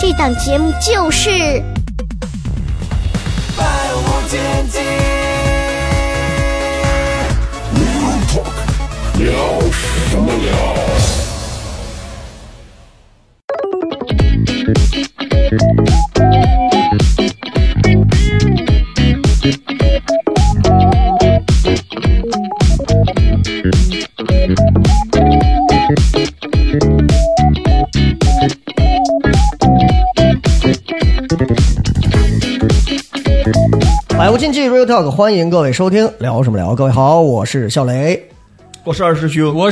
这档节目就是《百无禁忌。百无禁忌 Real Talk，欢迎各位收听，聊什么聊？各位好，我是笑雷。我是二师兄，我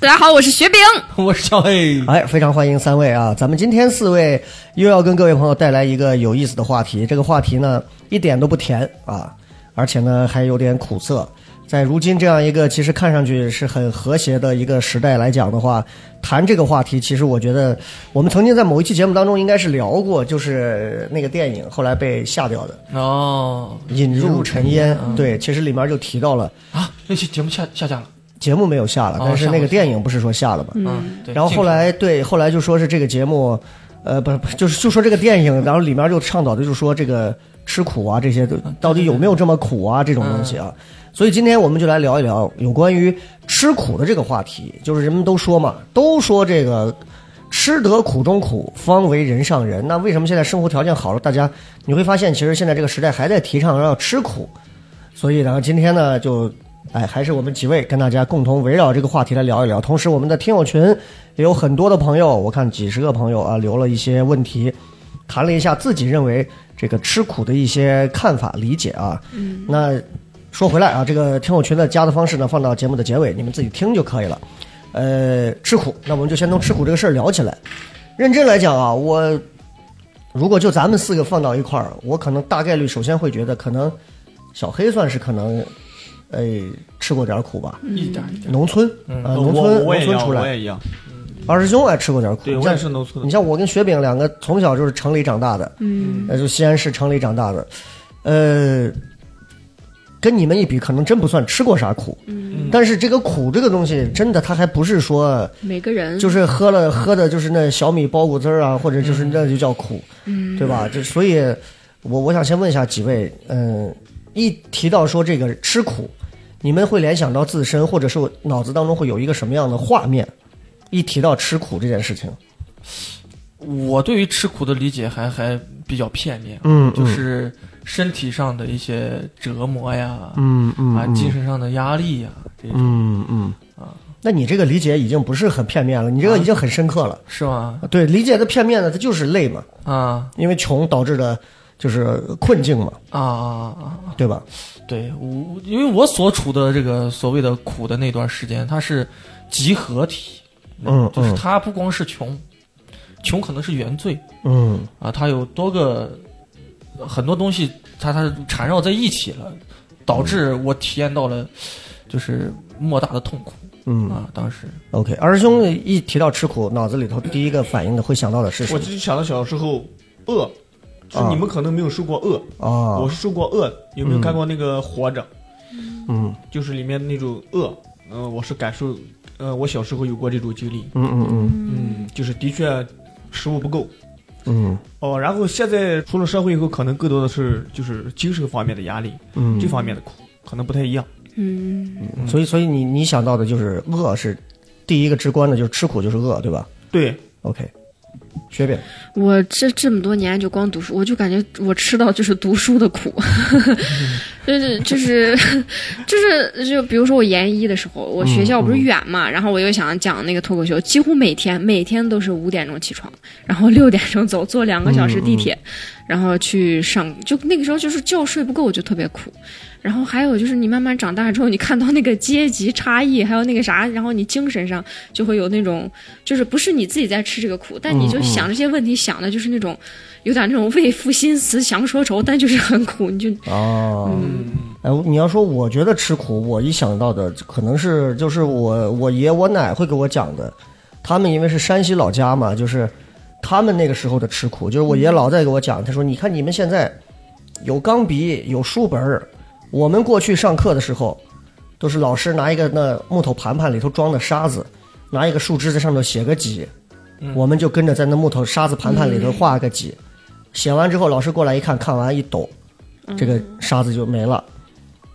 大家好，我是雪饼。我是小黑，哎，非常欢迎三位啊！咱们今天四位又要跟各位朋友带来一个有意思的话题。这个话题呢，一点都不甜啊，而且呢还有点苦涩。在如今这样一个其实看上去是很和谐的一个时代来讲的话，谈这个话题，其实我觉得我们曾经在某一期节目当中应该是聊过，就是那个电影后来被下掉的哦《引入尘烟》。嗯对，其实里面就提到了，啊，那期节目下下架了，节目没有下了，哦但是那个电影不是说下了吗？嗯，对。然后后来对，后来就说是这个节目，呃，不是，就是就说这个电影，然后里面就倡导的就是说这个吃苦啊，这些到底有没有这么苦啊，这种东西啊。所以今天我们就来聊一聊有关于吃苦的这个话题。就是人们都说嘛，都说这个吃得苦中苦，方为人上人。那为什么现在生活条件好了，大家你会发现，其实现在这个时代还在提倡要吃苦。所以呢，今天呢，就哎，还是我们几位跟大家共同围绕这个话题来聊一聊。同时，我们的听友群也有很多的朋友，我看几十个朋友啊，留了一些问题，谈了一下自己认为这个吃苦的一些看法理解啊。嗯，那说回来啊，这个听友群的加的方式呢，放到节目的结尾，你们自己听就可以了。呃，吃苦，那我们就先从吃苦这个事儿聊起来。认真来讲啊，我如果就咱们四个放到一块儿，我可能大概率首先会觉得，可能小黑算是可能，呃，吃过点苦吧。一点一点，农村啊，农村农村出来，我也一样，二师兄还吃过点苦。对我也是农村的你像我跟雪饼两个从小就是城里长大的，嗯，呃，就西安市城里长大的，呃，跟你们一比，可能真不算吃过啥苦。嗯，但是这个苦这个东西，真的它还不是说每个人就是喝了喝的就是那小米包谷汁儿啊，或者就是那就叫苦，嗯对吧？就所以，我我想先问一下几位，嗯，一提到说这个吃苦，你们会联想到自身，或者是脑子当中会有一个什么样的画面？一提到吃苦这件事情，我对于吃苦的理解还还比较片面，嗯就是身体上的一些折磨呀，嗯嗯啊，精神上的压力呀，这种。嗯嗯。啊，那你这个理解已经不是很片面了，你这个已经很深刻了。是吗？对，理解的片面呢，它就是累嘛，啊。因为穷导致的就是困境嘛，啊啊啊！对吧？对我，因为我所处的这个所谓的苦的那段时间，它是集合体，嗯就是嗯它不光是穷，穷可能是原罪。嗯。啊，它有多个很多东西，它它缠绕在一起了，导致我体验到了就是莫大的痛苦嗯啊！当时，OK。二师兄一提到吃苦，脑子里头第一个反应的会想到的是什么？我就想到小时候饿，是啊你们可能没有受过饿，啊，我是受过饿。有没有看过那个《活着》？嗯就是里面那种饿，嗯、我是感受，呃，我小时候有过这种经历，嗯嗯嗯嗯，就是的确食物不够。嗯。哦，然后现在出了社会以后，可能更多的是就是精神方面的压力，嗯，这方面的苦可能不太一样。嗯，所以所以你你想到的就是饿是第一个直观的，就是吃苦就是饿，对吧？对，？OK，学饼，我这这么多年就光读书，我就感觉我吃到就是读书的苦，就是 就是就是就比如说我研一的时候，我学校不是远嘛，然后我又想讲那个脱口秀，几乎每天每天都是五点钟起床，然后六点钟走，坐两个小时地铁，然后去上，就那个时候就是觉睡不够就特别苦。然后还有就是你慢慢长大之后，你看到那个阶级差异，还有那个啥，然后你精神上就会有那种，就是不是你自己在吃这个苦，但你就想这些问题，想的就是那种有点那种为赋新词强说愁，但就是很苦，你就哦，哎，你要说我觉得吃苦，我一想到的可能是就是我我爷我奶会给我讲的，他们因为是山西老家嘛，就是他们那个时候的吃苦，就是我爷老在给我讲，他说你看你们现在有钢笔有书本儿，我们过去上课的时候，都是老师拿一个那木头盘盘里头装的沙子，拿一个树枝在上头写个几，我们就跟着在那木头沙子盘盘里头画个几，写完之后老师过来一看，看完一抖，这个沙子就没了。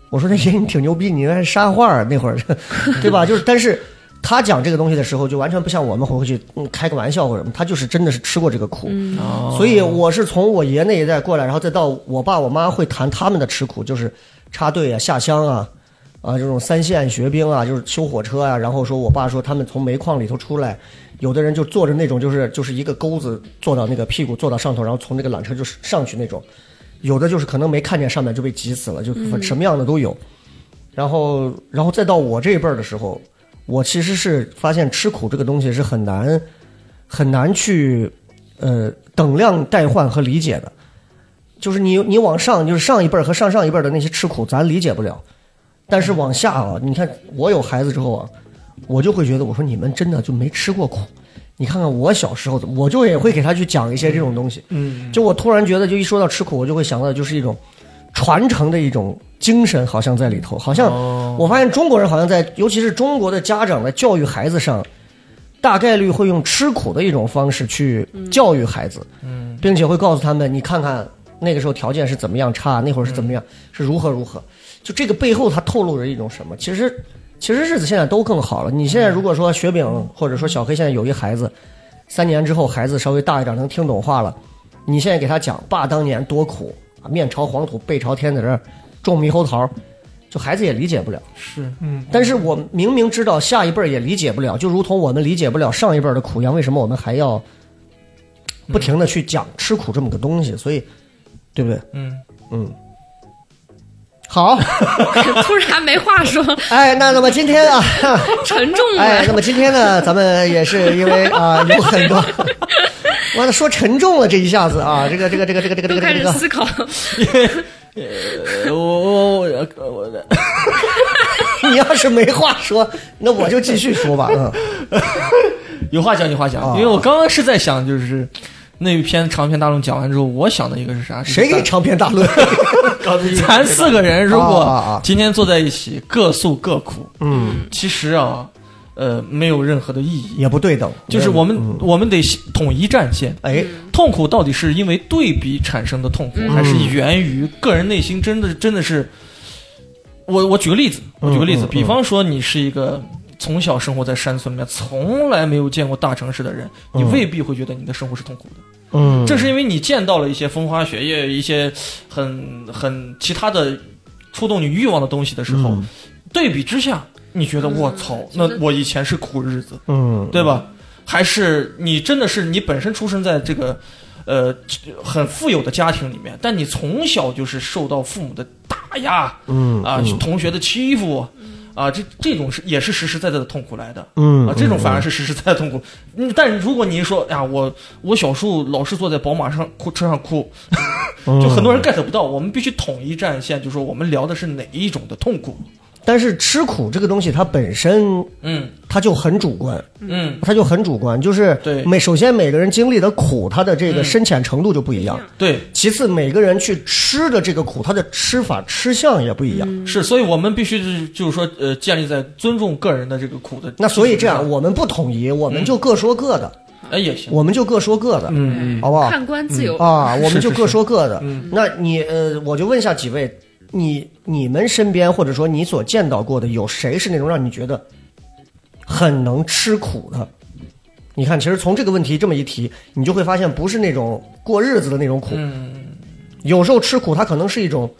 我说那爷你挺牛逼，你那是沙画那会儿，对吧？就是但是他讲这个东西的时候，就完全不像我们回去嗯开个玩笑或者什么，他就是真的是吃过这个苦。哦所以我是从我爷那一代过来，然后再到我爸我妈会谈他们的吃苦，就是插队啊、下乡啊，啊这种三线学兵啊，就是修火车啊。然后说我爸说他们从煤矿里头出来，有的人就坐着那种就是就是一个钩子坐到那个屁股坐到上头，然后从那个缆车就上去那种。有的就是可能没看见上面就被挤死了，就什么样的都有。然后，然后再到我这一辈儿的时候，我其实是发现吃苦这个东西是很难很难去呃等量代换和理解的。就是你你往上，就是上一辈儿和上上一辈儿的那些吃苦，咱理解不了。但是往下啊，你看我有孩子之后啊，我就会觉得，我说你们真的就没吃过苦。你看看我小时候，我就也会给他去讲一些这种东西。嗯，就我突然觉得，就一说到吃苦，我就会想到就是一种传承的一种精神，好像在里头。好像我发现中国人好像在，尤其是中国的家长在教育孩子上，大概率会用吃苦的一种方式去教育孩子，嗯，并且会告诉他们，你看看那个时候条件是怎么样差，那会儿是怎么样，是如何如何。就这个背后，它透露着一种什么？其实，其实日子现在都更好了。你现在如果说雪饼或者说小黑现在有一孩子，三年之后孩子稍微大一点能听懂话了，你现在给他讲爸当年多苦啊，面朝黄土背朝天在这儿种猕猴桃，就孩子也理解不了。是嗯但是我明明知道下一辈儿也理解不了，就如同我们理解不了上一辈儿的苦一样，为什么我们还要不停的去讲吃苦这么个东西？所以，对不对？嗯。嗯。好，突然没话说，哎，那那么今天啊，沉重哎，那。么今天呢，咱们也是因为啊、有很多，完了说沉重了这一下子啊，这个这个这个这个这个这个这个，始思考，呃，我我我我的。你要是没话说，那我就继续说吧，嗯，有话讲有话讲，啊因为我刚刚是在想，就是那一篇长篇大论讲完之后，我想的一个是啥？谁给你长篇大论？咱四个人如果啊今天坐在一起，各诉各苦，嗯，其实啊，呃，没有任何的意义。也不对等，就是我们、嗯我们得统一战线。哎，痛苦到底是因为对比产生的痛苦，还是源于个人内心真的真的是？我我举个例子，我举个例子，比方说你是一个从小生活在山村里面，从来没有见过大城市的人，你嗯未必会觉得你的生活是痛苦的。嗯，正是因为你见到了一些风花雪月、一些很很其他的触动你欲望的东西的时候，嗯。对比之下，你觉得我操，那我以前是苦日子，嗯，对吧？还是你真的是你本身出生在这个呃很富有的家庭里面，但你从小就是受到父母的打压嗯啊，嗯。同学的欺负啊，这这种是也是实实在在的痛苦来的。嗯啊，这种反而是实实在在的痛苦。嗯，但如果你说哎呀，我我小时候老是坐在宝马上哭车上哭，嗯 就很多人 get 不到。我们必须统一战线，就说我们聊的是哪一种的痛苦。但是吃苦这个东西，它本身嗯它就很主观，嗯，它就很主观，就是对每首先每个人经历的苦，它的这个深浅程度就不一样。对，其次，每个人去吃的这个苦，它的吃法吃相也不一样。是，所以我们必须是就是说呃，建立在尊重个人的这个苦的。那所以这样，，我们不统一，我们就各说各的，哎也行。我们就各说各的，嗯嗯好不好？看官自由。啊，我们就各说各的。那你呃，我就问一下几位，你你们身边或者说你所见到过的，有谁是那种让你觉得很能吃苦的？你看，其实从这个问题这么一提，你就会发现，不是那种过日子的那种苦，嗯有时候吃苦，它可能是一种，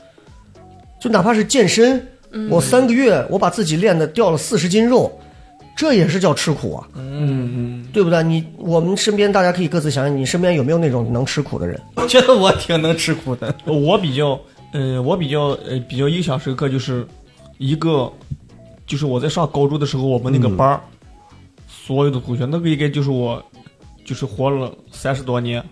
就哪怕是健身，我三个月我把自己练的掉了四十斤肉，这也是叫吃苦啊，嗯嗯，对不对？你我们身边大家可以各自想想，你身边有没有那种能吃苦的人？我觉得我挺能吃苦的。我比较，嗯、我比较，呃，比较印象深刻就是一个，就是我在上高中的时候，我们那个班儿、所有的同学，那个应该就是我，就是活了三十多年，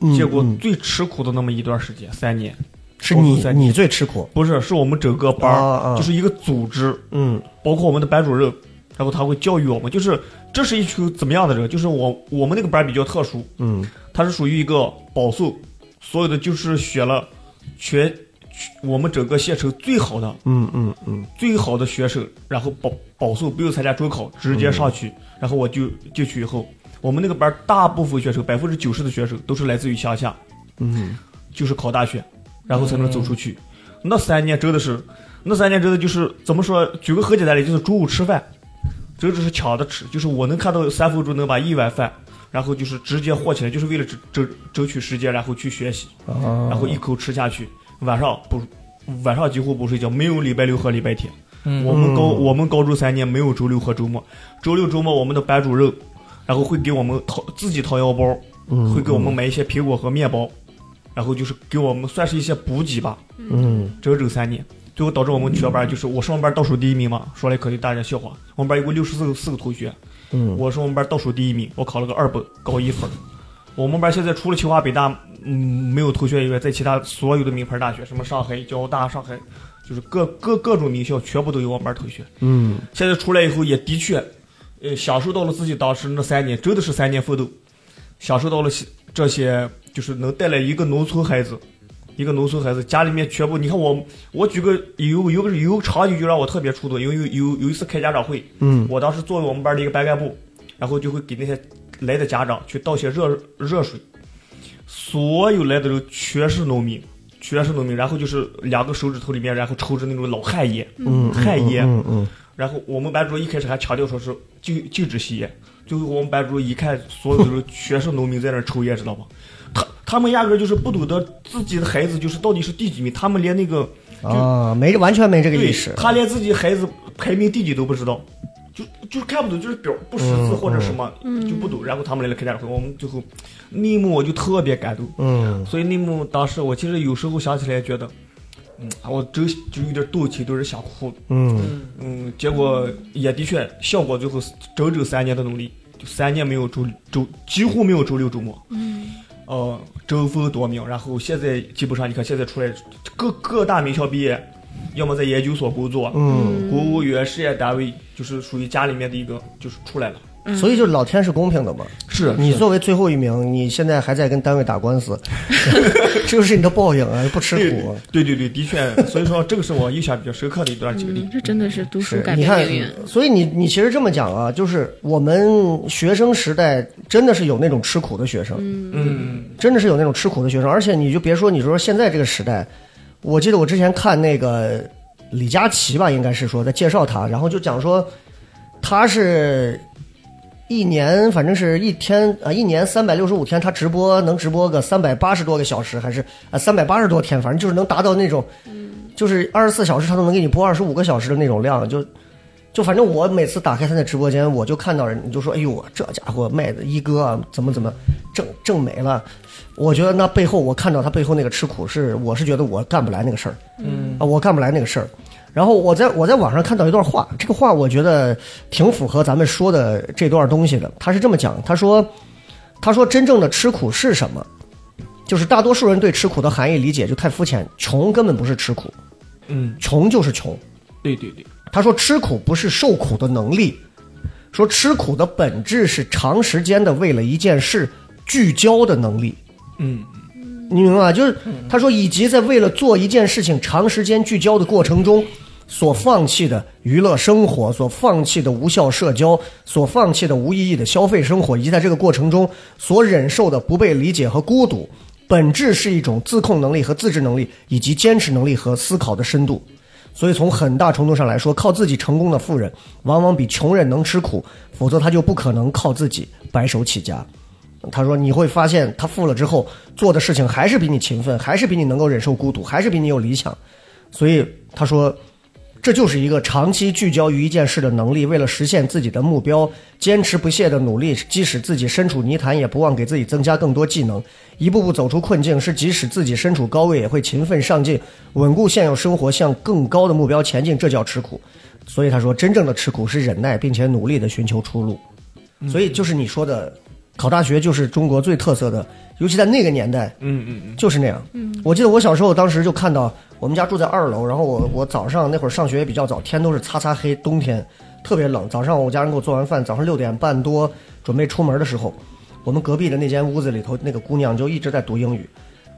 嗯见过嗯最吃苦的那么一段时间，三年。是你你最吃苦，不是，是我们整个班儿、啊啊就是一个组织，嗯包括我们的班主任，然后他会教育我们，就是这是一群怎么样的人？就是我我们那个班比较特殊，嗯他是属于一个保送，所有的就是选了全我们整个县城最好的嗯嗯嗯最好的学生，然后保保送，不用参加中考，直接上去。然后我就进去以后，我们那个班大部分学生，百分之九十的学生都是来自于乡下，嗯，就是考大学，然后才能走出去。那三年真的是，那三年真的就是怎么说？举个很简单的例，就是中午吃饭，真的是抢着吃，就是我能看到三分钟能把一碗饭，然后就是直接和起来，就是为了争争争取时间，然后去学习，啊，然后一口吃下去。晚上不，晚上几乎不睡觉，没有礼拜六和礼拜天。嗯。我们高我们高中三年没有周六和周末，周六周末我们的班主任，然后会给我们掏自己掏腰包，嗯会给我们买一些苹果和面包，然后就是给我们算是一些补给吧，嗯。整整三年，最后导致我们全班就是我是我们班倒数第一名嘛，说来可就大家笑话，我们班一共六十四个四个同学，嗯。我是我们班倒数第一名，我考了个二本高一分。我们班现在除了清华北大，嗯，没有同学以外，在其他所有的名牌大学，什么上海交大、上海，就是各各各种名校，全部都有我们班同学。嗯现在出来以后，也的确，呃，享受到了自己当时那三年，真的是三年奋斗，享受到了这些，就是能带来一个农村孩子，一个农村孩子家里面全部，你看我，我举个有有个有个场景就让我特别触动，因为有有有一次开家长会，嗯我当时作为我们班的一个班干部，然后就会给那些来的家长去倒些热热水，所有来的人全是农民，全是农民，然后就是两个手指头里面，然后抽着那种老旱烟，嗯，旱烟，嗯嗯然后我们班主任一开始还强调说是禁禁止吸烟，最后我们班主任一看所有的人全是农民在那抽烟，知道吗？他他们压根就是不懂得自己的孩子就是到底是第几名，他们连那个嗯啊，没完全没这个意识，他连自己孩子排名第几都不知道，就就是看不懂，就是表不识字或者什么、就不懂。然后他们来了开家长会，我们最后那一幕我就特别感动。嗯所以那幕当时我其实有时候想起来觉得，嗯，我真就有点动情，都是想哭。嗯嗯，结果也的确效果最后整整三年的努力，就三年没有周周几乎没有周六周末。嗯。呃，争分夺秒，然后现在基本上你看现在出来各各大名校毕业，要么在研究所工作，嗯，公务员、事业单位，就是属于家里面的一个，就是出来了。所以就老天是公平的嘛。是你作为最后一名，你现在还在跟单位打官司，这就是你的报应啊！不吃苦啊。对对对，的确，所以说这个是我印象比较深刻的一段经历嗯，。这真的是读书改是你看变命运。，所以你你其实这么讲啊，就是我们学生时代真的是有那种吃苦的学生，嗯真的是有那种吃苦的学生，而且你就别说，你说现在这个时代，我记得我之前看那个李佳琦吧，应该是说在介绍他，然后就讲说他是一年，反正是一天啊，一年三百六十五天，他直播能直播个三百八十多个小时，还是啊三百八十多天，反正就是能达到那种，就是二十四小时他都能给你播二十五个小时的那种量，就。就反正我每次打开他的直播间，我就看到人，你就说，哎呦，这家伙卖的一哥啊，怎么怎么挣挣没了。我觉得那背后，我看到他背后那个吃苦是，我是觉得我干不来那个事儿，嗯啊，我干不来那个事儿。然后我在我在网上看到一段话，这个话我觉得挺符合咱们说的这段东西的。他是这么讲，他说，他说真正的吃苦是什么？就是大多数人对吃苦的含义理解就太肤浅，穷根本不是吃苦，嗯，穷就是穷。对对对，他说吃苦不是受苦的能力，说吃苦的本质是长时间的为了一件事聚焦的能力。嗯你明白吗？就是他说，以及在为了做一件事情长时间聚焦的过程中，所放弃的娱乐生活，所放弃的无效社交，所放弃的无意义的消费生活，以及在这个过程中所忍受的不被理解和孤独，本质是一种自控能力和自制能力，以及坚持能力和思考的深度。所以从很大程度上来说，靠自己成功的富人，往往比穷人能吃苦，否则他就不可能靠自己白手起家。他说：“你会发现，他富了之后做的事情还是比你勤奋，还是比你能够忍受孤独，还是比你有理想。所以他说，这就是一个长期聚焦于一件事的能力，为了实现自己的目标，坚持不懈的努力，即使自己身处泥潭，也不忘给自己增加更多技能，一步步走出困境。是即使自己身处高位，也会勤奋上进，稳固现有生活，向更高的目标前进。这叫吃苦。所以他说，真正的吃苦是忍耐，并且努力的寻求出路。所以就是你说的，考大学就是中国最特色的，尤其在那个年代，嗯嗯嗯，就是那样。嗯我记得我小时候，当时就看到我们家住在二楼，然后我我早上那会儿上学也比较早，天都是擦擦黑，冬天特别冷。早上我家人给我做完饭，早上六点半多准备出门的时候，我们隔壁的那间屋子里头那个姑娘就一直在读英语。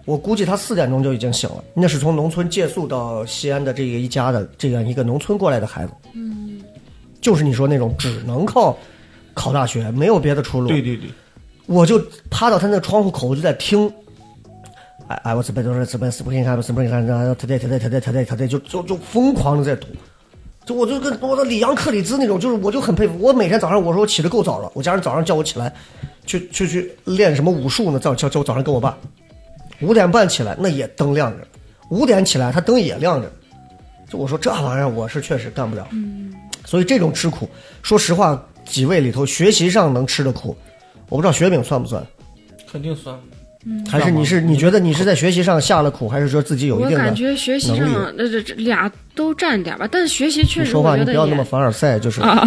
我估计她四点钟就已经醒了，那是从农村借宿到西安的这个一家的这样一个农村过来的孩子。嗯，就是你说那种只能靠考大学，没有别的出路。对对对，我就趴到他那个窗户口，我就在听。哎哎，我这边都是这边是不给你看，是不给你看，然后他在他在他在他在他在就就就疯狂的在读，就我就跟我的里昂克里兹那种，就是我就很佩服。我每天早上我说我起的够早了，我家人早上叫我起来，去去去练什么武术呢？叫叫叫我早上跟我爸五点半起来，那也灯亮着，五点起来他灯也亮着。就我说这玩意儿我是确实干不了，所以这种吃苦，说实话，几位里头学习上能吃的苦，我不知道雪饼算不算。肯定算。还是你是你觉得你是在学习上下了苦，还是说自己有一我定的感觉学习能力上那这这俩都占点吧，但是学习确实说话我觉得也你不要那么凡尔赛，就是、啊，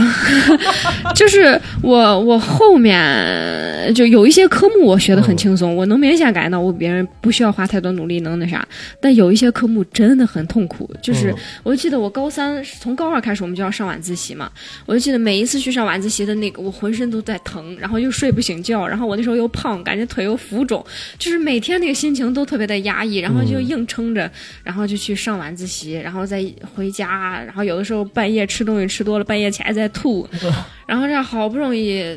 就是我我后面就有一些科目我学的很轻松，我能明显感觉到我比别人不需要花太多努力能那啥，但有一些科目真的很痛苦。就是嗯。我就记得我高三从高二开始我们就要上晚自习嘛，我就记得每一次去上晚自习的那个我浑身都在疼，然后又睡不醒觉，然后我那时候又胖，感觉腿又浮肿，就是每天那个心情都特别的压抑，然后就硬撑着，然后就去上晚自习，然后再回家，然后有的时候半夜吃东西吃多了，半夜起来再吐，然后这样好不容易呃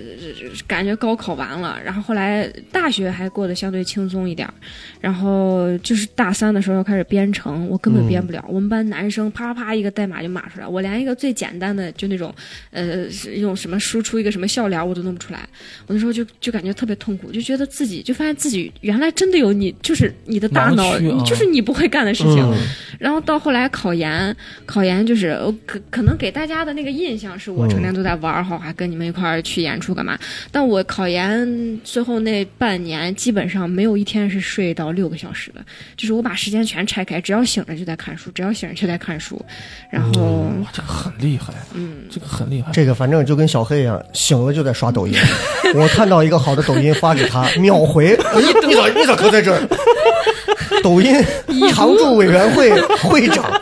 感觉高考完了，然后后来大学还过得相对轻松一点儿，然后就是大三的时候要开始编程，我根本编不了。我们班男生啪啪一个代码就码出来，我连一个最简单的就那种呃用什么输出一个什么笑脸我都弄不出来。我那时候就就感觉特别痛苦，就觉得自己就发现自己原来真的有你就是你的大脑，啊就是你不会干的事情。嗯然后到后来考研，考研就是呃可可能给大家的那个印象是我成天都在玩儿，好还跟你们一块儿去演出干嘛？但我考研最后那半年，基本上没有一天是睡到六个小时的，就是我把时间全拆开，只要醒着就在看书，只要醒着就在看书，然后哇，这个很厉害，嗯，这个很厉害。这个反正就跟小黑一样，醒了就在刷抖音。我看到一个好的抖音发给他，秒回。你咋你咋搁在这儿？抖音常驻委员会会长，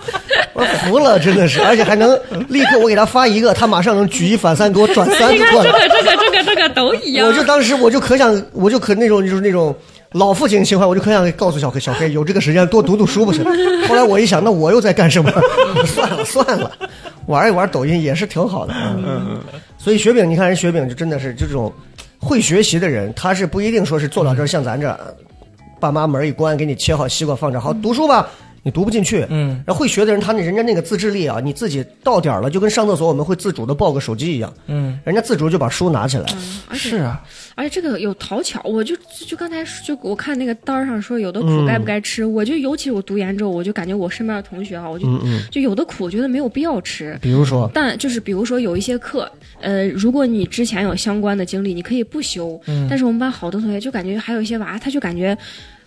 我服了，真的是，而且还能立刻我给他发一个，他马上能举一反三给我转三个过来。这个这个这个这个都一样我。就当时我就可想，我就可那种就是那种老父亲情怀，我就可想告诉小黑，小黑有这个时间多读读书不行？后来我一想，那我又在干什么？算了算了，玩一玩抖音也是挺好的。嗯，所以雪饼，你看人雪饼就真的是这种会学习的人，他是不一定说是坐到这儿像咱这儿，爸妈门一关给你切好西瓜放这儿，好读书吧。你读不进去，嗯，然后会学的人，他那人家那个自制力啊，你自己到点儿了，就跟上厕所我们会自主的抱个手机一样，嗯，人家自主就把书拿起来，嗯是啊，而且这个有讨巧，我就就就刚才就我看那个单儿上说有的嗯苦该不该吃，我就尤其我读研之后，我就感觉我身边的同学啊，我就、嗯就有的苦，我觉得没有必要吃。比如说，但就是比如说有一些课，呃，如果你之前有相关的经历，你可以不修。嗯。但是我们班好多同学就感觉还有一些娃，他就感觉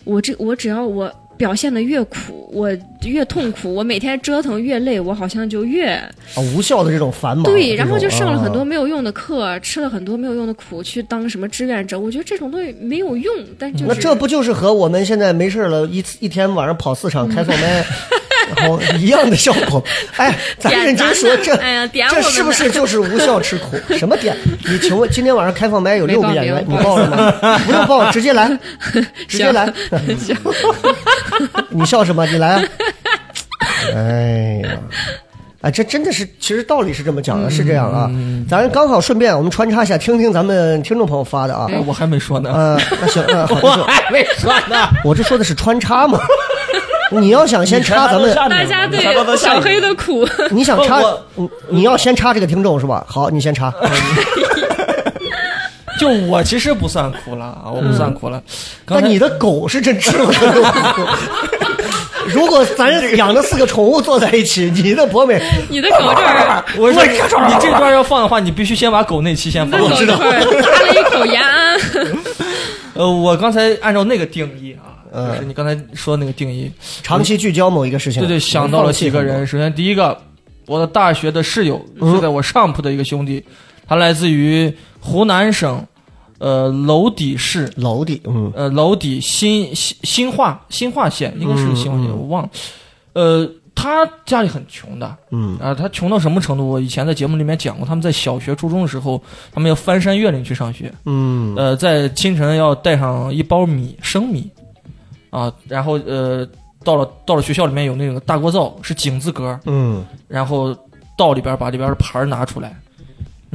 我这我只要我表现的越苦，我越痛苦，我每天折腾越累，我好像就越啊，无效的这种繁忙，对，然后就上了很多啊没有用的课，吃了很多没有用的苦，去当什么志愿者。我觉得这种东西没有用，但就是那这不就是和我们现在没事了，一一天晚上跑四场开放麦，然后一样的效果？哎，咱认真说，这哎呀点这是不是就是无效吃苦？什么点？你请问今天晚上开放麦有六个演员，名你报了吗？不用报，直接来，直接来。你笑什么？你来啊！哎呀。哎，这真的是，其实道理是这么讲的，是这样啊。咱刚好顺便我们穿插一下，听听咱们听众朋友发的啊。哎我还没说呢，呃，那行，那好，我还没说呢。我这说的是穿插嘛。你要想先插咱们，大家对小黑的苦，你想插，你你要先插这个听众是吧？好，你先插。就我其实不算苦了啊，我不算苦了。刚才但你的狗是真吃了很多苦。如果咱养的四个宠物坐在一起，你的博美 你的狗这儿，我说你这段要放的话，你必须先把狗那期先放。狗这儿咂了一口延安。呃，我刚才按照那个定义啊，嗯就是你刚才说的那个定义，长期聚焦某一个事情，对对，想到了几个人。首先第一个，我的大学的室友嗯是在我上铺的一个兄弟，他来自于湖南省，呃，娄底市。娄底，嗯呃，娄底新新新化新化县，应该是新化县，嗯嗯我忘了。呃，他家里很穷的，嗯啊，他穷到什么程度？我以前在节目里面讲过，他们在小学、初中的时候，他们要翻山越岭去上学。嗯呃，在清晨要带上一包米生米，啊，然后呃，到了到了学校里面有那个大锅灶，是井字格，嗯然后到里边把里边的盘拿出来，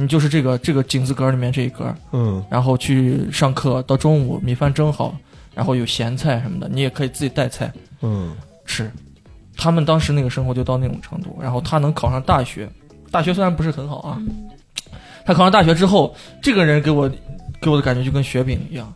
你就是这个这个井字格里面这一格，嗯。然后去上课，到中午米饭蒸好，然后有咸菜什么的，你也可以自己带菜嗯。吃。他们当时那个生活就到那种程度，然后他能考上大学，大学虽然不是很好啊，他考上大学之后，这个人给我给我的感觉就跟雪饼一样，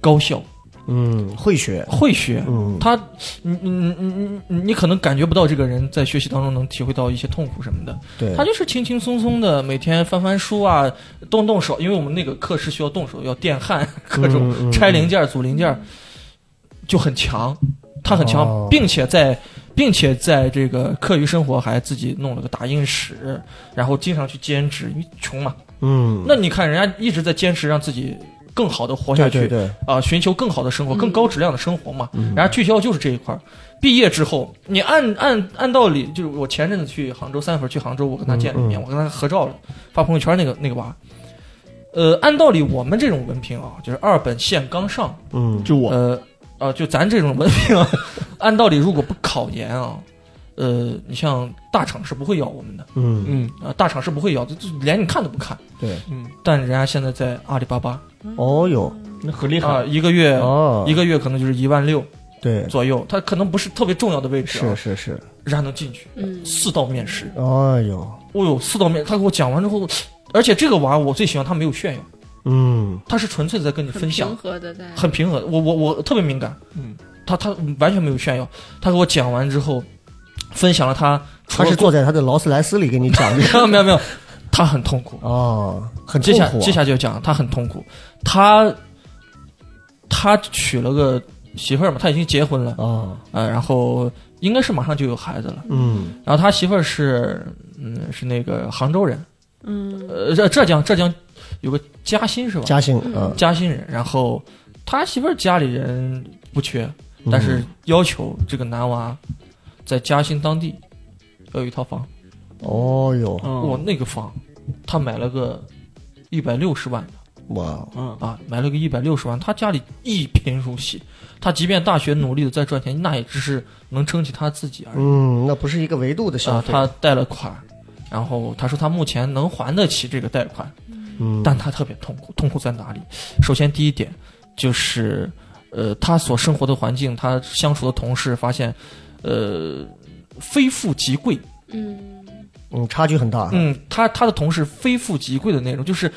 高效嗯，会学，会学。嗯他，你你你你你你可能感觉不到这个人在学习当中能体会到一些痛苦什么的，对，他就是轻轻松松的每天翻翻书啊，动动手，因为我们那个课是需要动手，要电焊 各种拆零件、组零件，就很强。他很强，哦并且在并且在这个课余生活还自己弄了个打印室，然后经常去兼职，因为穷嘛。嗯，那你看人家一直在坚持让自己更好的活下去，对对对，啊、寻求更好的生活、更高质量的生活嘛。嗯。然后聚焦就是这一块儿。毕业之后，你按按按道理，就是我前阵子去杭州三粉去杭州，我跟他见了一面，我跟他合照了，发朋友圈那个那个娃。呃，按道理我们这种文凭啊，就是二本线刚上，嗯。就我，呃啊、就咱这种文凭啊，按道理如果不考研啊，呃，你像大厂是不会要我们的。嗯。嗯。啊、大厂是不会要的，就连你看都不看。对，嗯，但人家现在在阿里巴巴哦哟，那很。厉啊、害。一个月、哦，一个月可能就是一万六。对，左右，他可能不是特别重要的位置、啊，是是是，人家能进去。嗯，四道面试，哎呦，哦呦，四道面，他给我讲完之后，而且这个娃我最喜欢他没有炫耀，嗯。他是纯粹的在跟你分享。平，和的在。很平和。我我我特别敏感，嗯，他他完全没有炫耀，他给我讲完之后，分享了他他是坐在他的劳斯莱斯里给你讲的。没有没有没有，他很痛苦。哦，很接下痛苦啊接下来就讲他很痛苦，他他娶了个媳妇儿嘛，他已经结婚了，啊，呃，然后应该是马上就有孩子了。嗯然后他媳妇儿是，嗯，是那个杭州人，嗯呃，浙浙江浙江有个嘉兴是吧？嘉兴啊，嘉兴人。然后他媳妇儿家里人不缺，但是要求这个男娃在嘉兴当地要有一套房。哦哟，我，那个房他买了个一百六十万的哇，嗯，啊，买了个一百六十万。他家里一贫如洗，他即便大学努力的在赚钱，那也只是能撑起他自己而已。嗯，那不是一个维度的消啊，费，他贷了款，然后他说他目前能还得起这个贷款，嗯，但他特别痛苦。痛苦在哪里？首先第一点就是，呃，他所生活的环境，他相处的同事发现，呃，非富即贵。嗯嗯差距很大，嗯，他他的同事非富即贵的那种，就是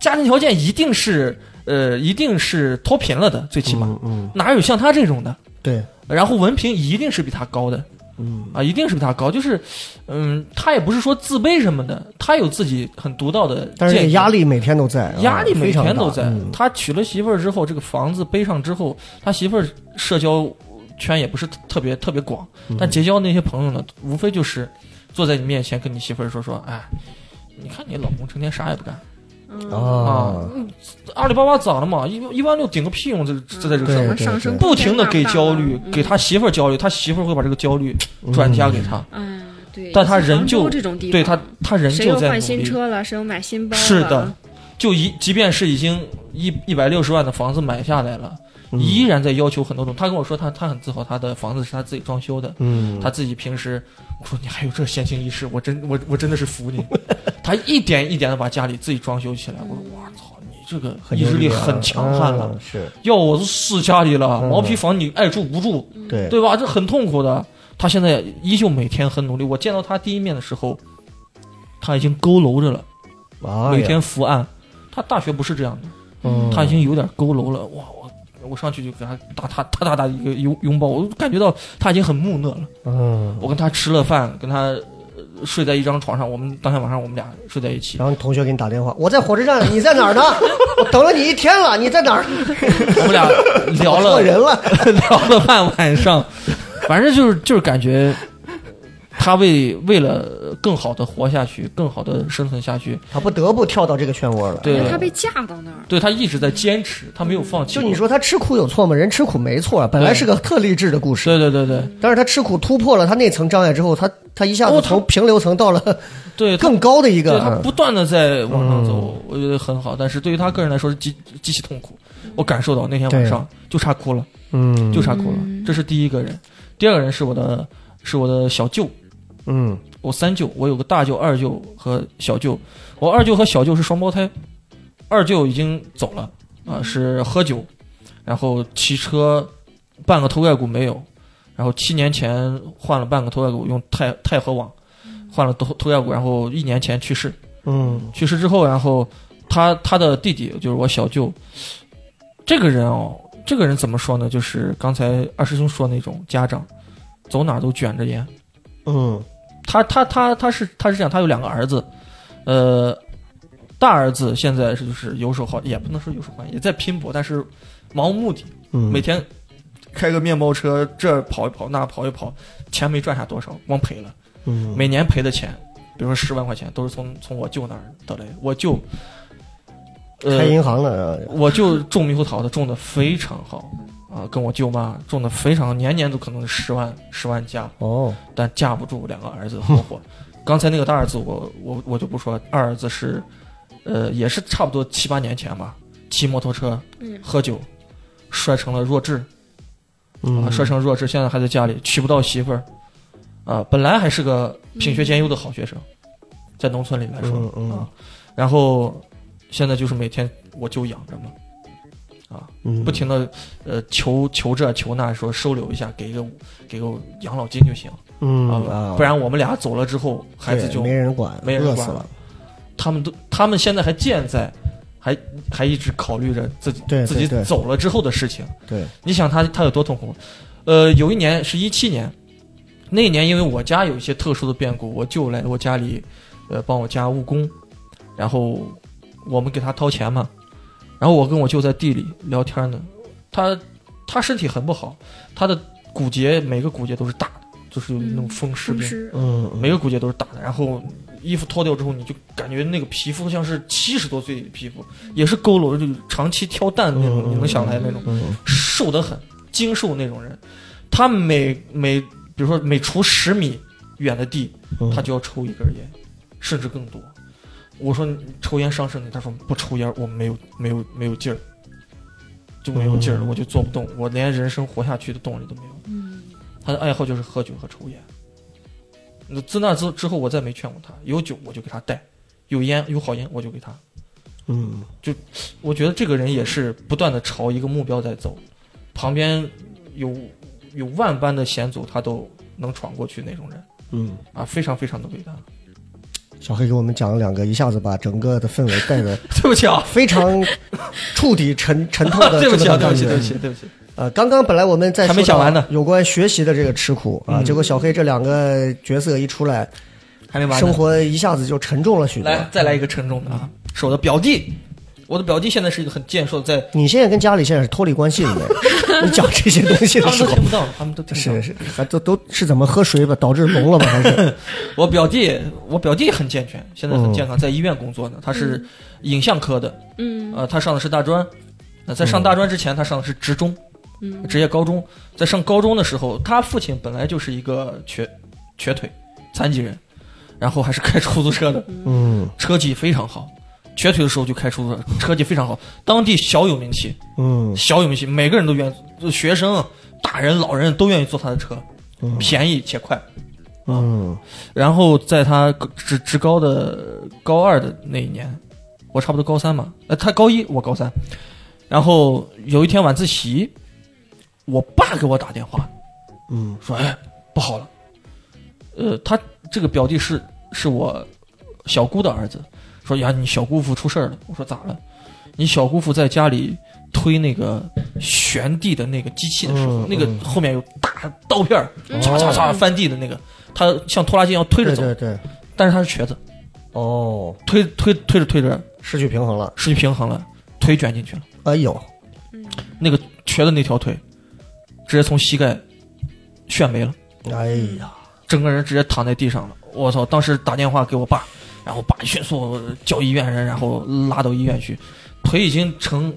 家庭条件一定是呃一定是脱贫了的，最起码、嗯嗯，哪有像他这种的？对，然后文凭一定是比他高的。嗯。啊，一定是比他高，就是，嗯，他也不是说自卑什么的，他有自己很独到的但是压力每天都在，啊压力每天都在。嗯。他娶了媳妇儿之后，这个房子背上之后，他媳妇儿社交圈也不是特别特别广，嗯。但结交那些朋友呢，无非就是坐在你面前跟你媳妇儿说说，哎，你看你老公成天啥也不干，啊，阿里巴巴涨了嘛，一一万六顶个屁用，这这在这个对上面。对上升不停的给焦虑，嗯。给他媳妇儿焦虑，他媳妇儿会把这个焦虑转嫁给他，嗯，对，但他尤其杭人就州这种地方，对他他人就在努力。新车了，谁又买新包了，是的，就一即便是已经一一百六十万的房子买下来了，嗯依然在要求很多种。他跟我说他他很自豪，他的房子是他自己装修的，嗯，他自己平时我说你还有这闲情逸致，我真我我真的是服你。他一点一点的把家里自己装修起来，我说我操，你这个意志力很强悍了。嗯是要我是死家里了，嗯毛坯房你爱住不住，对对吧？这很痛苦的。他现在依旧每天很努力。我见到他第一面的时候，他已经佝偻着了。啊，每天伏案。他大学不是这样的，嗯他已经有点佝偻了，哇，我我上去就给他打他他打打一个拥拥抱，我感觉到他已经很木讷了。嗯，我跟他吃了饭，跟他呃睡在一张床上，我们当天晚上我们俩睡在一起。然后同学给你打电话，我在火车站，你在哪儿呢？我等了你一天了，你在哪儿？我们俩聊了 错人了。聊了半晚上，反正就是就是感觉他为为了更好的活下去，更好的生存下去，他不得不跳到这个漩涡了。对他被架到那儿，对他一直在坚持，他没有放弃。就你说他吃苦有错吗？人吃苦没错，本来是个特励志的故事。对对对对但是他吃苦突破了他那层障碍之后，他他一下子从平流层到了 对，更高的一个。嗯他不断的在往上走，我觉得很好。但是对于他个人来说是极极其痛苦，我感受到那天晚上就差哭了，嗯，就差哭了。这是第一个人，第二个人是我的是我的小舅，嗯我三舅，我有个大舅、二舅和小舅。我二舅和小舅是双胞胎，二舅已经走了啊、是喝酒，然后骑车半个头盖骨没有，然后七年前换了半个头盖骨，用钛钛合网换了头头盖骨，然后一年前去世。嗯去世之后，然后他他的弟弟就是我小舅，这个人哦，这个人怎么说呢？就是刚才二师兄说那种家长，走哪都卷着烟。嗯他他他他是他是这样，他有两个儿子，呃，大儿子现在是就是游手好，也不能说游手好闲，也在拼搏，但是盲无目的，嗯，每天开个面包车，这跑一跑，那跑一跑，钱没赚下多少，光赔了。嗯每年赔的钱，比如说十万块钱，都是从从我舅那儿得来的。我舅，呃开，银行的，我舅种猕猴桃的种的非常好啊，跟我舅妈种的非常，年年都可能十万十万加，哦，但架不住两个儿子活活。刚才那个大儿子我，我我就不说，二儿子是，呃，也是差不多七八年前吧，骑摩托车嗯。喝酒，摔成了弱智，嗯。啊，摔成弱智，现在还在家里娶不到媳妇儿，啊，本来还是个品学兼优的好学生，在农村里来说，嗯嗯。啊，然后现在就是每天我就养着嘛，啊，嗯不停的呃求求这求那，说收留一下，给个给个养老金就行嗯啊，不然我们俩走了之后，孩子就没人管，没人管了。他们都他们现在还健在，还还一直考虑着自己自己走了之后的事情。对，你想他他有多痛苦？呃，有一年是一七年，那一年因为我家有一些特殊的变故，我舅来我家里，呃，帮我家务工，然后我们给他掏钱嘛，然后我跟我舅在地里聊天呢，他他身体很不好，他的骨节每个骨节都是大的，就是有那种风湿病，是嗯，每个骨节都是大的，然后衣服脱掉之后，你就感觉那个皮肤像是七十多岁的皮肤，也是佝偻，就长期挑担那种，嗯你能想来那种。嗯。瘦得很，精瘦那种人，他每每比如说每除十米远的地，嗯。他就要抽一根烟，甚至更多。我说你抽烟伤身体，他说不抽烟我没有没有没有劲儿，就没有劲儿我就做不动，我连人生活下去的动力都没有。嗯他的爱好就是喝酒和抽烟。那自那之之后，我再没劝过他，有酒我就给他带，有烟有好烟我就给他。嗯就我觉得这个人也是不断的朝一个目标在走，旁边有有万般的险阻，他都能闯过去那种人嗯，啊，非常非常的伟大。小黑给我们讲了两个，一下子把整个的氛围带的 对不起啊，非常触底沉沉透的 对不起对不起，对不起，对不起。呃，刚刚本来我们在还没讲完呢有关学习的这个吃苦啊，嗯结果小黑这两个角色一出来，还没完生活一下子就沉重了许多。来，再来一个沉重的啊，是我的表弟。我的表弟现在是一个很健硕的，在你现在跟家里现在是脱离关系了没？你讲这些东西的时候他们都听，不到，他们都听不到是。是，还都都是怎么喝水吧？导致聋了吧？还是 我表弟，我表弟很健全，现在很健康，在医院工作呢。他是影像科的，嗯呃，他上的是大专。那在上大专之前，他上的是职中，嗯职业高中。在上高中的时候，他父亲本来就是一个瘸瘸腿残疾人，然后还是开出租车的，嗯车技非常好。瘸腿的时候就开出租车，车技非常好，当地小有名气，嗯。小有名气，每个人都愿意，学生、大人、老人都愿意坐他的车，嗯便宜且快。嗯然后在他职职高的高二的那一年，我差不多高三嘛，呃，他高一，我高三。然后有一天晚自习，我爸给我打电话嗯。说：“哎，不好了，呃，他这个表弟是是我小姑的儿子，说呀，你小姑父出事儿了。”我说咋了？你小姑父在家里推那个旋地的那个机器的时候，嗯那个嗯后面有大刀片儿，嚓嚓嚓翻地的那个，他像拖拉机一样推着走，对对对，但是他是瘸子，哦，推推推着推着失去平衡了，失去平衡了，腿卷进去了，哎呦，那个瘸的那条腿直接从膝盖旋没了。哎呀，整个人直接躺在地上了。我操！当时打电话给我爸，然后把迅速叫医院人，然后拉到医院去，腿已经成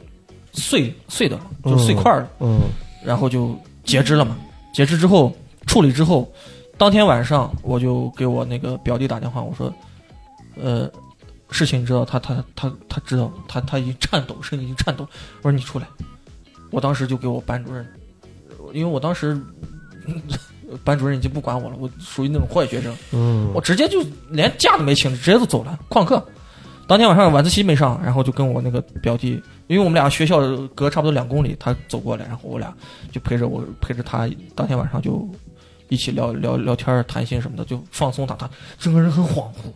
碎碎的了，就碎块了，嗯然后就截肢了嘛。截肢之后处理之后，当天晚上我就给我那个表弟打电话，我说，呃，事情你知道，他他他他知道，他他已经颤抖，身体已经颤抖。我说你出来，我当时就给我班主任，因为我当时。班主任已经不管我了，我属于那种坏学生，嗯，我直接就连假都没请，直接就走了，旷课。当天晚上晚自习没上，然后就跟我那个表弟，因为我们俩学校隔差不多两公里，他走过来，然后我俩就陪着我陪着他，当天晚上就一起聊聊聊天儿、谈心什么的，就放松他，他整个人很恍惚。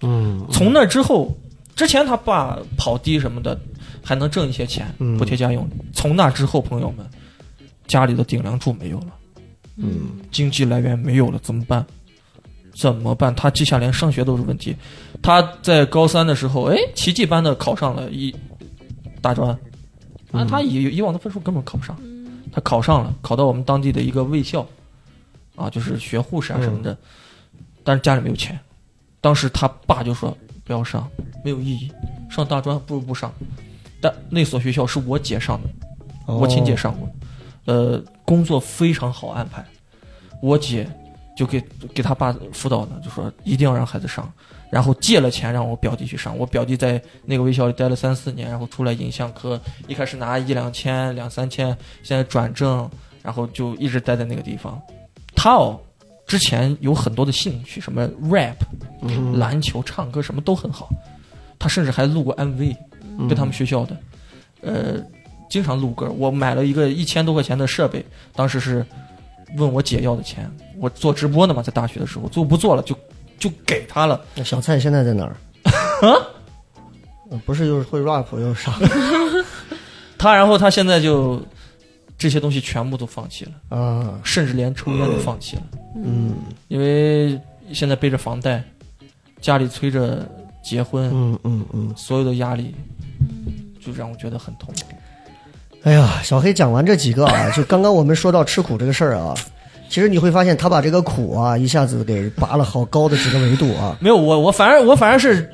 嗯从那之后，之前他爸跑的什么的，还能挣一些钱嗯补贴家用。从那之后，朋友们，家里的顶梁柱没有了。嗯经济来源没有了，怎么办？怎么办？他接下连上学都是问题。他在高三的时候，哎，奇迹般的考上了一大专，啊，他以以往的分数根本考不上，他考上了，考到我们当地的一个卫校，啊，就是学护士啊什么的，但是家里没有钱。当时他爸就说不要上，没有意义，上大专不如不上。但那所学校是我姐上的，我亲姐上过，呃，工作非常好安排，我姐就给给他爸辅导呢，就说一定要让孩子上，然后借了钱让我表弟去上，我表弟在那个卫校里待了三四年，然后出来影像科，一开始拿一两千、两三千，现在转正，然后就一直待在那个地方。他哦，之前有很多的兴趣，什么 rap、篮球、唱歌什么都很好，他甚至还录过 MV，跟他们学校的，呃，经常录歌。我买了一个一千多块钱的设备，当时是问我姐要的钱。我做直播呢嘛，在大学的时候做不做了就就给他了。那小蔡现在在哪儿？啊，不是又是会 rap 又是啥 他然后他现在就这些东西全部都放弃了，啊？甚至连抽烟都放弃了，嗯因为现在背着房贷，家里催着结婚，嗯嗯嗯。所有的压力，就让我觉得很痛苦。哎呀，小黑讲完这几个啊，就刚刚我们说到吃苦这个事儿啊，其实你会发现他把这个苦啊一下子给拔了好高的几个维度啊。没有我我反而我反而是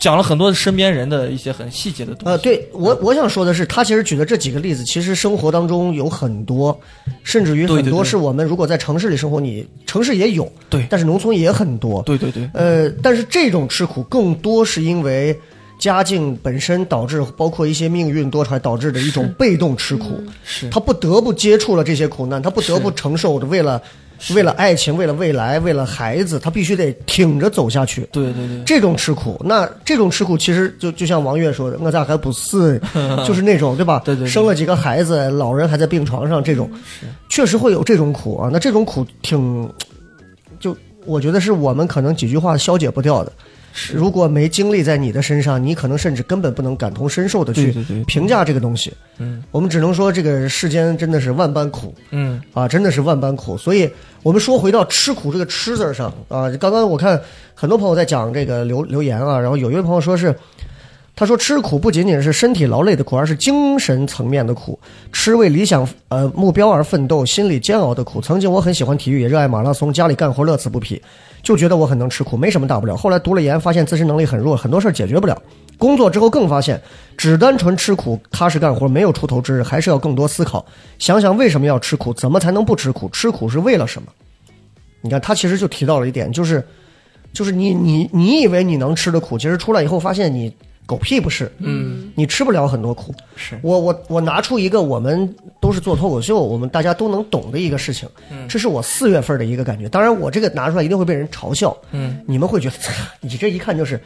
讲了很多身边人的一些很细节的东西。呃，对我我想说的是，他其实举的这几个例子，其实生活当中有很多，甚至于很多是我们如果在城市里生活，你城市也有，对但是农村也很多。对对对，呃，但是这种吃苦更多是因为家境本身导致，包括一些命运多舛导致的一种被动吃苦。是他不得不接触了这些苦难，他不得不承受的为了为了爱情，为了未来，为了孩子，他必须得挺着走下去。对对对，这种吃苦，那这种吃苦其实就就像王悦说的，我咋还不死？就是那种对吧？对对对生了几个孩子，老人还在病床上，这种确实会有这种苦啊。那这种苦挺，就我觉得是我们可能几句话消解不掉的。如果没经历在你的身上，你可能甚至根本不能感同身受的去评价这个东西。嗯我们只能说这个世间真的是万般苦。嗯啊，真的是万般苦。所以，我们说回到吃苦这个“吃”字上啊，刚刚我看很多朋友在讲这个留留言啊，然后有一位朋友说是，他说吃苦不仅仅是身体劳累的苦，而是精神层面的苦，吃为理想呃目标而奋斗，心理煎熬的苦。曾经我很喜欢体育，也热爱马拉松，家里干活乐此不疲，就觉得我很能吃苦，没什么大不了。后来读了研，发现自身能力很弱，很多事儿解决不了。工作之后更发现，只单纯吃苦、踏实干活没有出头之日，还是要更多思考，想想为什么要吃苦，怎么才能不吃苦，吃苦是为了什么？你看，他其实就提到了一点，就是，就是你你你以为你能吃的苦，其实出来以后发现你狗屁不是，嗯，你吃不了很多苦。是。我我我拿出一个我们都是做脱口秀，我们大家都能懂的一个事情，嗯。这是我四月份的一个感觉。当然，我这个拿出来一定会被人嘲笑，嗯，你们会觉得 你这一看就是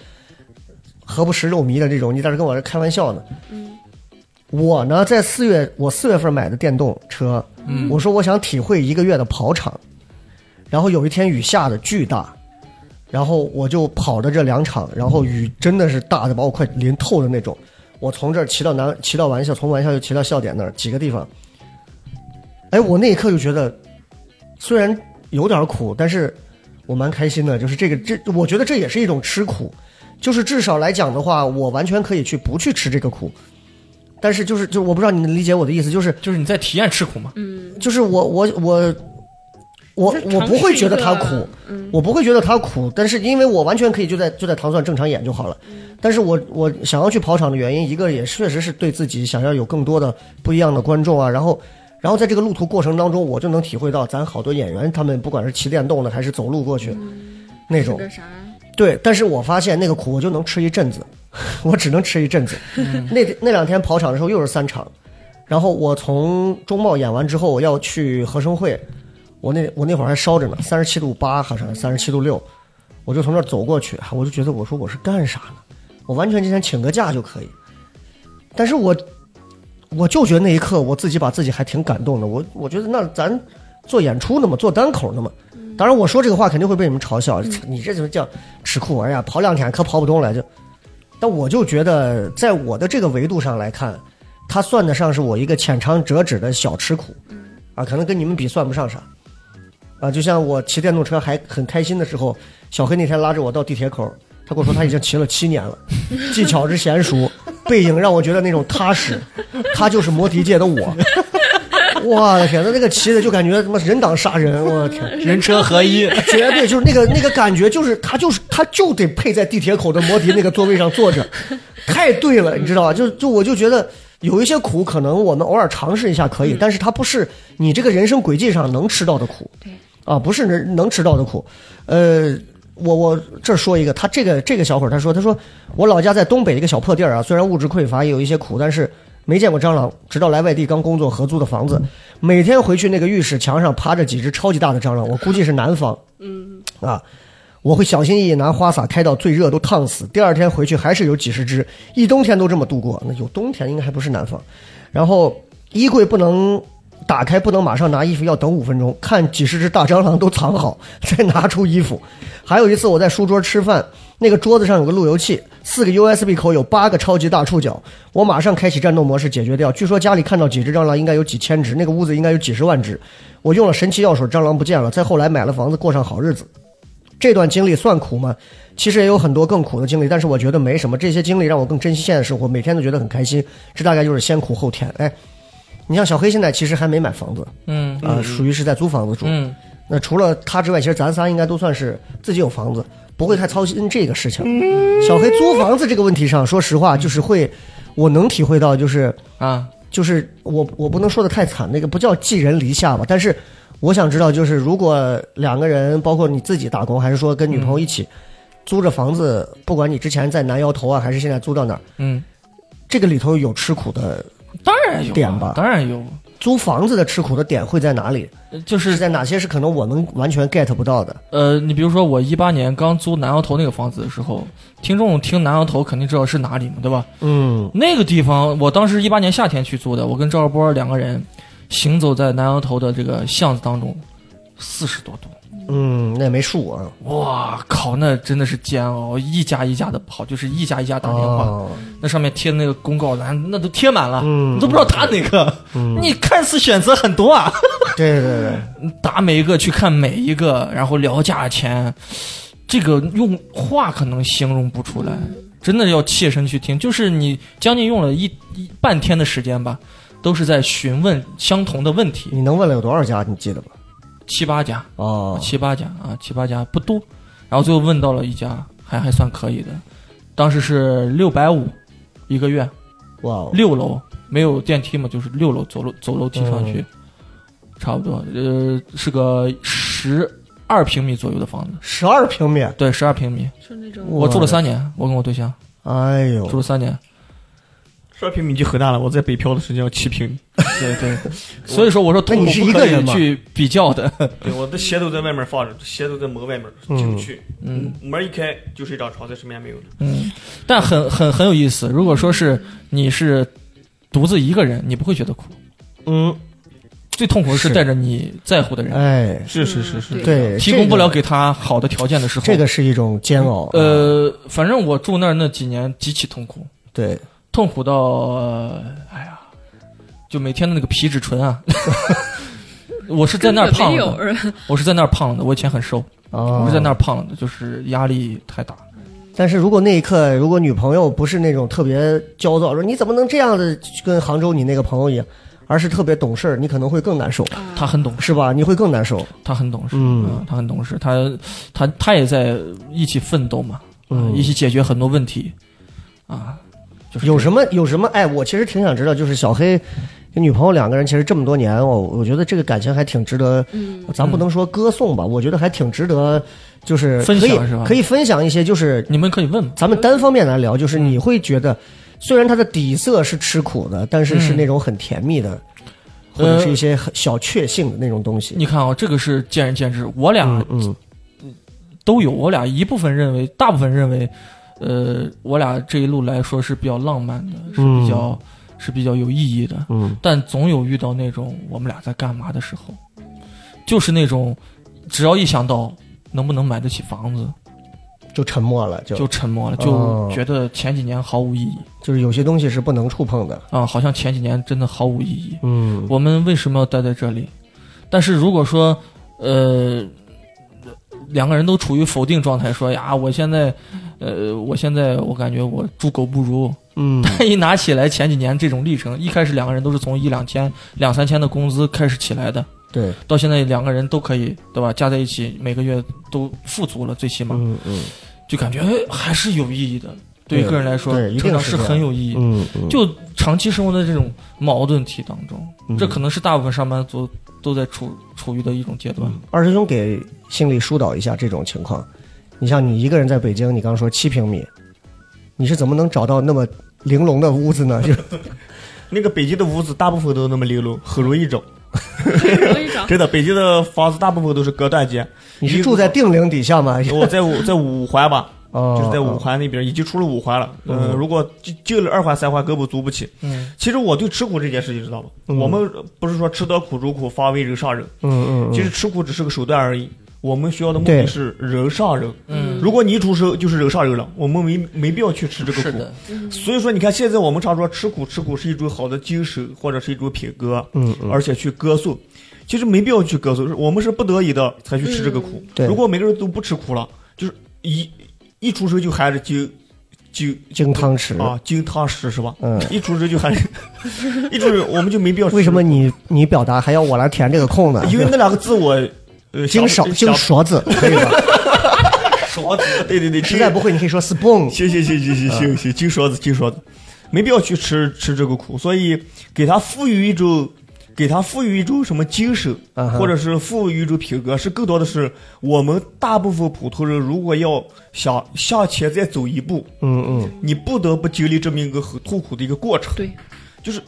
何不食肉糜的这种，你在这跟我这开玩笑呢。嗯。我呢，在四月我四月份买的电动车，嗯。我说我想体会一个月的跑场，然后有一天雨下的巨大，然后我就跑的这两场，然后雨真的是大的把我快淋透的那种。我从这儿骑到南，骑到玩笑，从玩笑又骑到笑点那儿几个地方。哎，我那一刻就觉得，虽然有点苦，但是我蛮开心的。就是这个，这我觉得这也是一种吃苦，就是至少来讲的话，我完全可以去不去吃这个苦。但是就是就我不知道你能理解我的意思，就是就是你在体验吃苦嘛。就是我我我我我不会觉得它一个苦，我不会觉得它苦，但是因为我完全可以就在就在糖蒜正常演就好了。但是我我想要去跑场的原因，一个也确实是对自己想要有更多的不一样的观众啊，然后。然后在这个路途过程当中，我就能体会到咱好多演员，他们不管是骑电动的还是走路过去，那种？对，但是我发现那个苦我就能吃一阵子，我只能吃一阵子。那那两天跑场的时候又是三场，然后我从中贸演完之后，我要去合生汇，我那我那会儿还烧着呢，三十七度八好像三十七度六，我就从那儿走过去，我就觉得我说我是干啥呢？我完全今天请个假就可以，但是我我就觉得那一刻我自己把自己还挺感动的，我我觉得那咱做演出呢嘛，做单口呢嘛。当然我说这个话肯定会被你们嘲笑，你这就叫吃苦哎呀，跑两天可跑不动了就。但我就觉得，在我的这个维度上来看，它算得上是我一个浅尝辄止的小吃苦，啊，可能跟你们比算不上啥，啊，就像我骑电动车还很开心的时候，小黑那天拉着我到地铁口，他跟我说他已经骑了七年了，技巧之娴熟，背影让我觉得那种踏实，他就是摩的界的我。我的天，那那个骑的就感觉他妈人挡杀人，我的天，人车合一，绝对就是那个那个感觉，就是他就是他就得配在地铁口的摩的那个座位上坐着，太对了，你知道吧？就就我就觉得有一些苦，可能我们偶尔尝试一下可以，但是它不是你这个人生轨迹上能吃到的苦，对啊，不是能能吃到的苦。呃，我我这说一个，他这个这个小伙儿他说他说我老家在东北一个小破地儿啊，虽然物质匮乏也有一些苦，但是没见过蟑螂，直到来外地刚工作合租的房子，每天回去那个浴室墙上趴着几只超级大的蟑螂，我估计是南方，嗯啊。我会小心翼翼拿花洒开到最热都烫死，第二天回去还是有几十只，一冬天都这么度过。那有冬天应该还不是南方。然后衣柜不能打开，不能马上拿衣服，要等五分钟，看几十只大蟑螂都藏好，再拿出衣服。还有一次我在书桌吃饭，那个桌子上有个路由器，四个 USB 口有八个超级大触角，我马上开启战斗模式解决掉。据说家里看到几只蟑螂应该有几千只，那个屋子应该有几十万只。我用了神奇药水，蟑螂不见了。再后来买了房子，过上好日子。这段经历算苦吗？其实也有很多更苦的经历，但是我觉得没什么。这些经历让我更珍惜现在的生活，每天都觉得很开心。这大概就是先苦后甜。哎，你像小黑现在其实还没买房子嗯啊、属于是在租房子住。嗯，那除了他之外，其实咱仨应该都算是自己有房子，不会太操心这个事情。小黑租房子这个问题上，说实话，就是会，我能体会到，就是啊，就是我我不能说的太惨，那个不叫寄人篱下吧，但是我想知道，就是如果两个人，包括你自己打工，还是说跟女朋友一起、租着房子，不管你之前在南窑头啊，还是现在租到哪儿，嗯，这个里头有吃苦的，当然有啊点吧当然有，租房子的吃苦的点会在哪里？就是是在哪些是可能我们完全 get 不到的？呃，你比如说我一八年刚租南窑头那个房子的时候，听众听南窑头肯定知道是哪里嘛，对吧？嗯，那个地方，我当时一八年夏天去租的，我跟赵二波两个人行走在南窑头的这个巷子当中，四十多度，嗯，那也没数啊。哇靠，那真的是煎熬，一家一家的跑，就是一家一家打电话，哦那上面贴的那个公告栏，那都贴满了，嗯你都不知道打哪个，你看似选择很多啊，对对对，打每一个去看每一个，然后聊价钱，这个用话可能形容不出来，真的要切身去听。就是你将近用了一一半天的时间吧，都是在询问相同的问题，你能问了有多少家？你记得吧？七八家，哦，七八家啊，七八家不多，然后最后问到了一家还还算可以的，当时是六百五一个月，哇哦，六楼没有电梯嘛，就是六楼走楼走楼梯上嗯。去，差不多，呃，是个十二平米左右的房子。十二平米，对，十二平米，就那种我住了三年，我跟我对象。哎呦。住，了三年，十二平米就很大了，我在北漂的时间要七平，对对，所以说我说痛那你是苦不可以一个人吗？去比较的，对，我的鞋都在外面放着，鞋都在门外面进不去，嗯。门一开就是一张床，在身边没有了。嗯，但很很很有意思。如果说是你是独自一个人，你不会觉得苦，嗯，最痛苦的是是带着你在乎的人，哎，是是是是，对，提供不了给他好的条件的时候，这个是一种煎熬。啊，呃，反正我住那儿那几年极其痛苦，对，痛苦到，呃哎呀，就每天的那个皮质醇啊，我是在那儿胖了的，我是在那儿胖了的，我以前很瘦，啊我是在那儿胖了的，就是压力太大。但是如果那一刻，如果女朋友不是那种特别焦躁，说你怎么能这样的跟杭州你那个朋友一样，而是特别懂事儿，你可能会更难受，他很懂事，是吧？你会更难受。他很懂事，嗯。他很懂事，他他他也在一起奋斗嘛，嗯。啊一起解决很多问题，啊，就是有什么有什么？哎，我其实挺想知道，就是小黑跟女朋友两个人，其实这么多年，我我觉得这个感情还挺值得，嗯咱不能说歌颂吧，我觉得还挺值得，就是分可以享是吧可以分享一些，就是你们可以问，咱们单方面来聊，就是嗯你会觉得，虽然他的底色是吃苦的，但是是嗯那种很甜蜜的，或者是一些很小确幸的那种东西。你看啊，这个是见仁见智，我俩嗯嗯都有，我俩一部分认为，大部分认为，呃，我俩这一路来说是比较浪漫的，是比较、是比较有意义的，嗯但总有遇到那种我们俩在干嘛的时候，就是那种只要一想到能不能买得起房子，就沉默了，就就沉默了，哦就觉得前几年毫无意义就是有些东西是不能触碰的。啊，好像前几年真的毫无意义。嗯我们为什么要待在这里？但是如果说，呃，两个人都处于否定状态，说呀，我现在，呃，我现在我感觉我猪狗不如。嗯 但一拿起来前几年这种历程，一开始两个人都是从一两千、两三千的工资开始起来的，对，到现在两个人都可以，对吧？加在一起每个月都富足了，最起码嗯嗯就感觉哎还是有意义的。对于个人来说对，是很有意义。嗯嗯，就长期生活在这种矛盾体当中，嗯这可能是大部分上班族都在处处于的一种阶段。二师兄给心理疏导一下这种情况。你像你一个人在北京，你刚刚说七平米，你是怎么能找到那么玲珑的屋子呢？就 那个北京的屋子大部分都那么玲珑，很容易找。容易找。真的，北京的房子大部分都是隔断间。你是住在定陵底下吗？我在五在五环吧，哦，就是在五环那边，已经出了五环了。嗯，如果进进了二环、三环，根本租不起。嗯，其实我对吃苦这件事情知道吧？我们不是说吃得苦中苦，方为人上人。嗯嗯嗯，其实吃苦只是个手段而已。我们学校的目的是人上人。嗯如果你一出生就是人上人了，我们没没必要去吃这个苦。是的，所以说，你看现在我们常说吃苦，吃苦是一种好的精神或者是一种品格，嗯嗯而且去歌颂。其实没必要去歌颂，我们是不得已的才去吃这个苦。对如果每个人都不吃苦了，就是一一出生就含着金金金汤匙啊金汤匙是吧？嗯一出生就含着，一出生我们就没必要吃。为什么？你你表达还要我来填这个空呢？因为那两个字我呃金勺想精勺子可以吧？勺子，对对对，实在不会你可以说 spoon。行行行行行行行，金勺子金勺子，没必要去吃吃这个苦，所以给他赋予一种，给他赋予一种什么精神，或者是赋予一种品格，是更多的是我们大部分普通人如果要想向前再走一步，嗯嗯你不得不经历这么一个很痛苦的一个过程，对，就是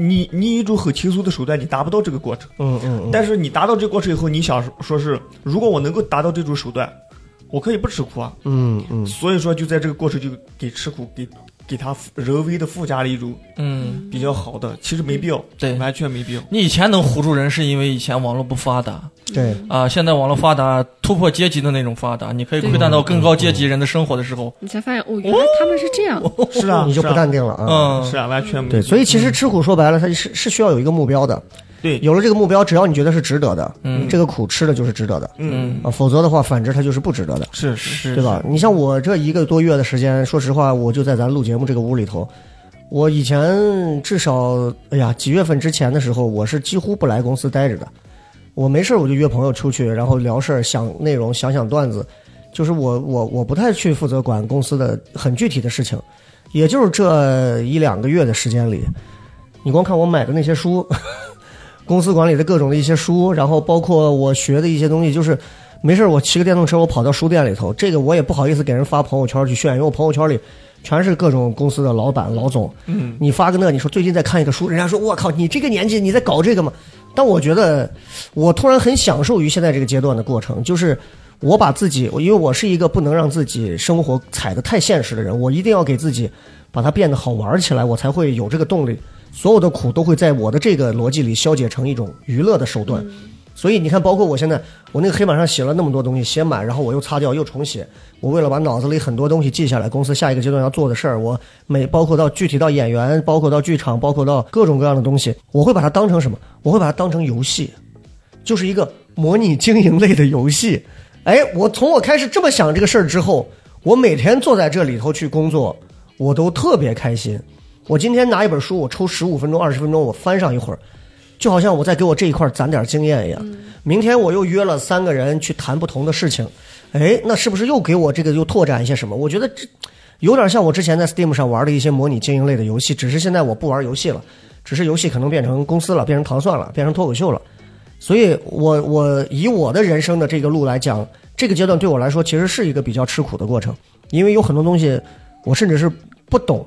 你你以一种很轻松的手段，你达不到这个过程。嗯嗯嗯，但是你达到这个过程以后，你想说是，如果我能够达到这种手段，我可以不吃苦啊。嗯嗯，所以说，就在这个过程就给吃苦给给他人为的附加了一种嗯，比较好的，其实没必要，对。完全没必要。你以前能唬住人，是因为以前网络不发达。对，啊，现在网络发达，突破阶级的那种发达，你可以窥探到更高阶级人的生活的时候，你才发现哦，原来他们是这样。是啊，你就不淡定了啊。嗯，是啊，完全没对，所以其实吃苦说白了，它是是需要有一个目标的。对，有了这个目标，只要你觉得是值得的，嗯这个苦吃的就是值得的嗯，啊，否则的话，反之它就是不值得的，是是是对吧？你像我这一个多月的时间，说实话，我就在咱录节目这个屋里头，我以前至少，哎呀，几月份之前的时候，我是几乎不来公司待着的。我没事我就约朋友出去，然后聊事儿、想内容、想想段子。就是我我我不太去负责管公司的很具体的事情，也就是这一两个月的时间里，你光看我买的那些书，公司管理的各种的一些书，然后包括我学的一些东西，就是没事儿我骑个电动车，我跑到书店里头，这个我也不好意思给人发朋友圈去炫，因为我朋友圈里全是各种公司的老板老总。嗯，你发个那，你说最近在看一个书，人家说我靠，你这个年纪你在搞这个吗？但我觉得，我突然很享受于现在这个阶段的过程，就是我把自己，因为我是一个不能让自己生活踩得太现实的人，我一定要给自己把它变得好玩起来，我才会有这个动力。所有的苦都会在我的这个逻辑里消解成一种娱乐的手段。所以你看，包括我现在，我那个黑板上写了那么多东西，写满，然后我又擦掉，又重写。我为了把脑子里很多东西记下来，公司下一个阶段要做的事儿，我每包括到具体到演员，包括到剧场，包括到各种各样的东西，我会把它当成什么？我会把它当成游戏，就是一个模拟经营类的游戏。哎，我从我开始这么想这个事儿之后，我每天坐在这里头去工作，我都特别开心。我今天拿一本书，我抽十五分钟、二十分钟，我翻上一会儿，就好像我在给我这一块攒点经验一样。明天我又约了三个人去谈不同的事情，哎，那是不是又给我这个又拓展一些什么？我觉得这有点像我之前在 Steam 上玩的一些模拟经营类的游戏，只是现在我不玩游戏了，只是游戏可能变成公司了，变成糖蒜了，变成脱口秀了。所以我我以我的人生的这个路来讲，这个阶段对我来说其实是一个比较吃苦的过程，因为有很多东西我甚至是不懂，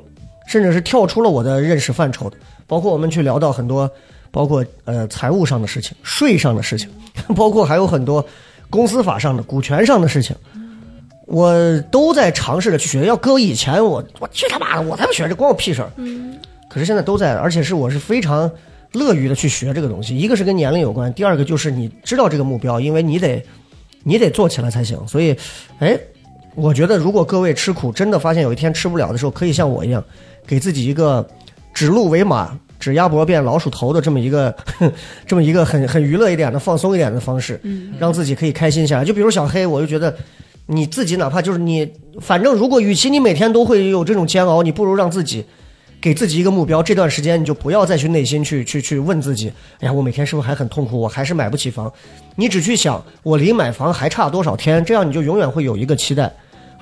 甚至是跳出了我的认识范畴的。包括我们去聊到很多，包括呃财务上的事情、税上的事情，包括还有很多公司法上的、股权上的事情，我都在尝试着去学。要搁以前，我我去他妈的，我才不学这，关我屁事儿。可是现在都在，而且是我是非常乐于的去学这个东西。一个是跟年龄有关，第二个就是你知道这个目标，因为你得你得做起来才行。所以，哎，我觉得如果各位吃苦，真的发现有一天吃不了的时候，可以像我一样，给自己一个指鹿为马、指鸭脖变老鼠头的这么一个 这么一个很很娱乐一点的、放松一点的方式，让自己可以开心下来。就比如小黑，我就觉得。你自己哪怕就是你，反正如果与其你每天都会有这种煎熬，你不如让自己给自己一个目标。这段时间你就不要再去内心去去去问自己，哎呀，我每天是不是还很痛苦？我还是买不起房。你只去想我离买房还差多少天，这样你就永远会有一个期待，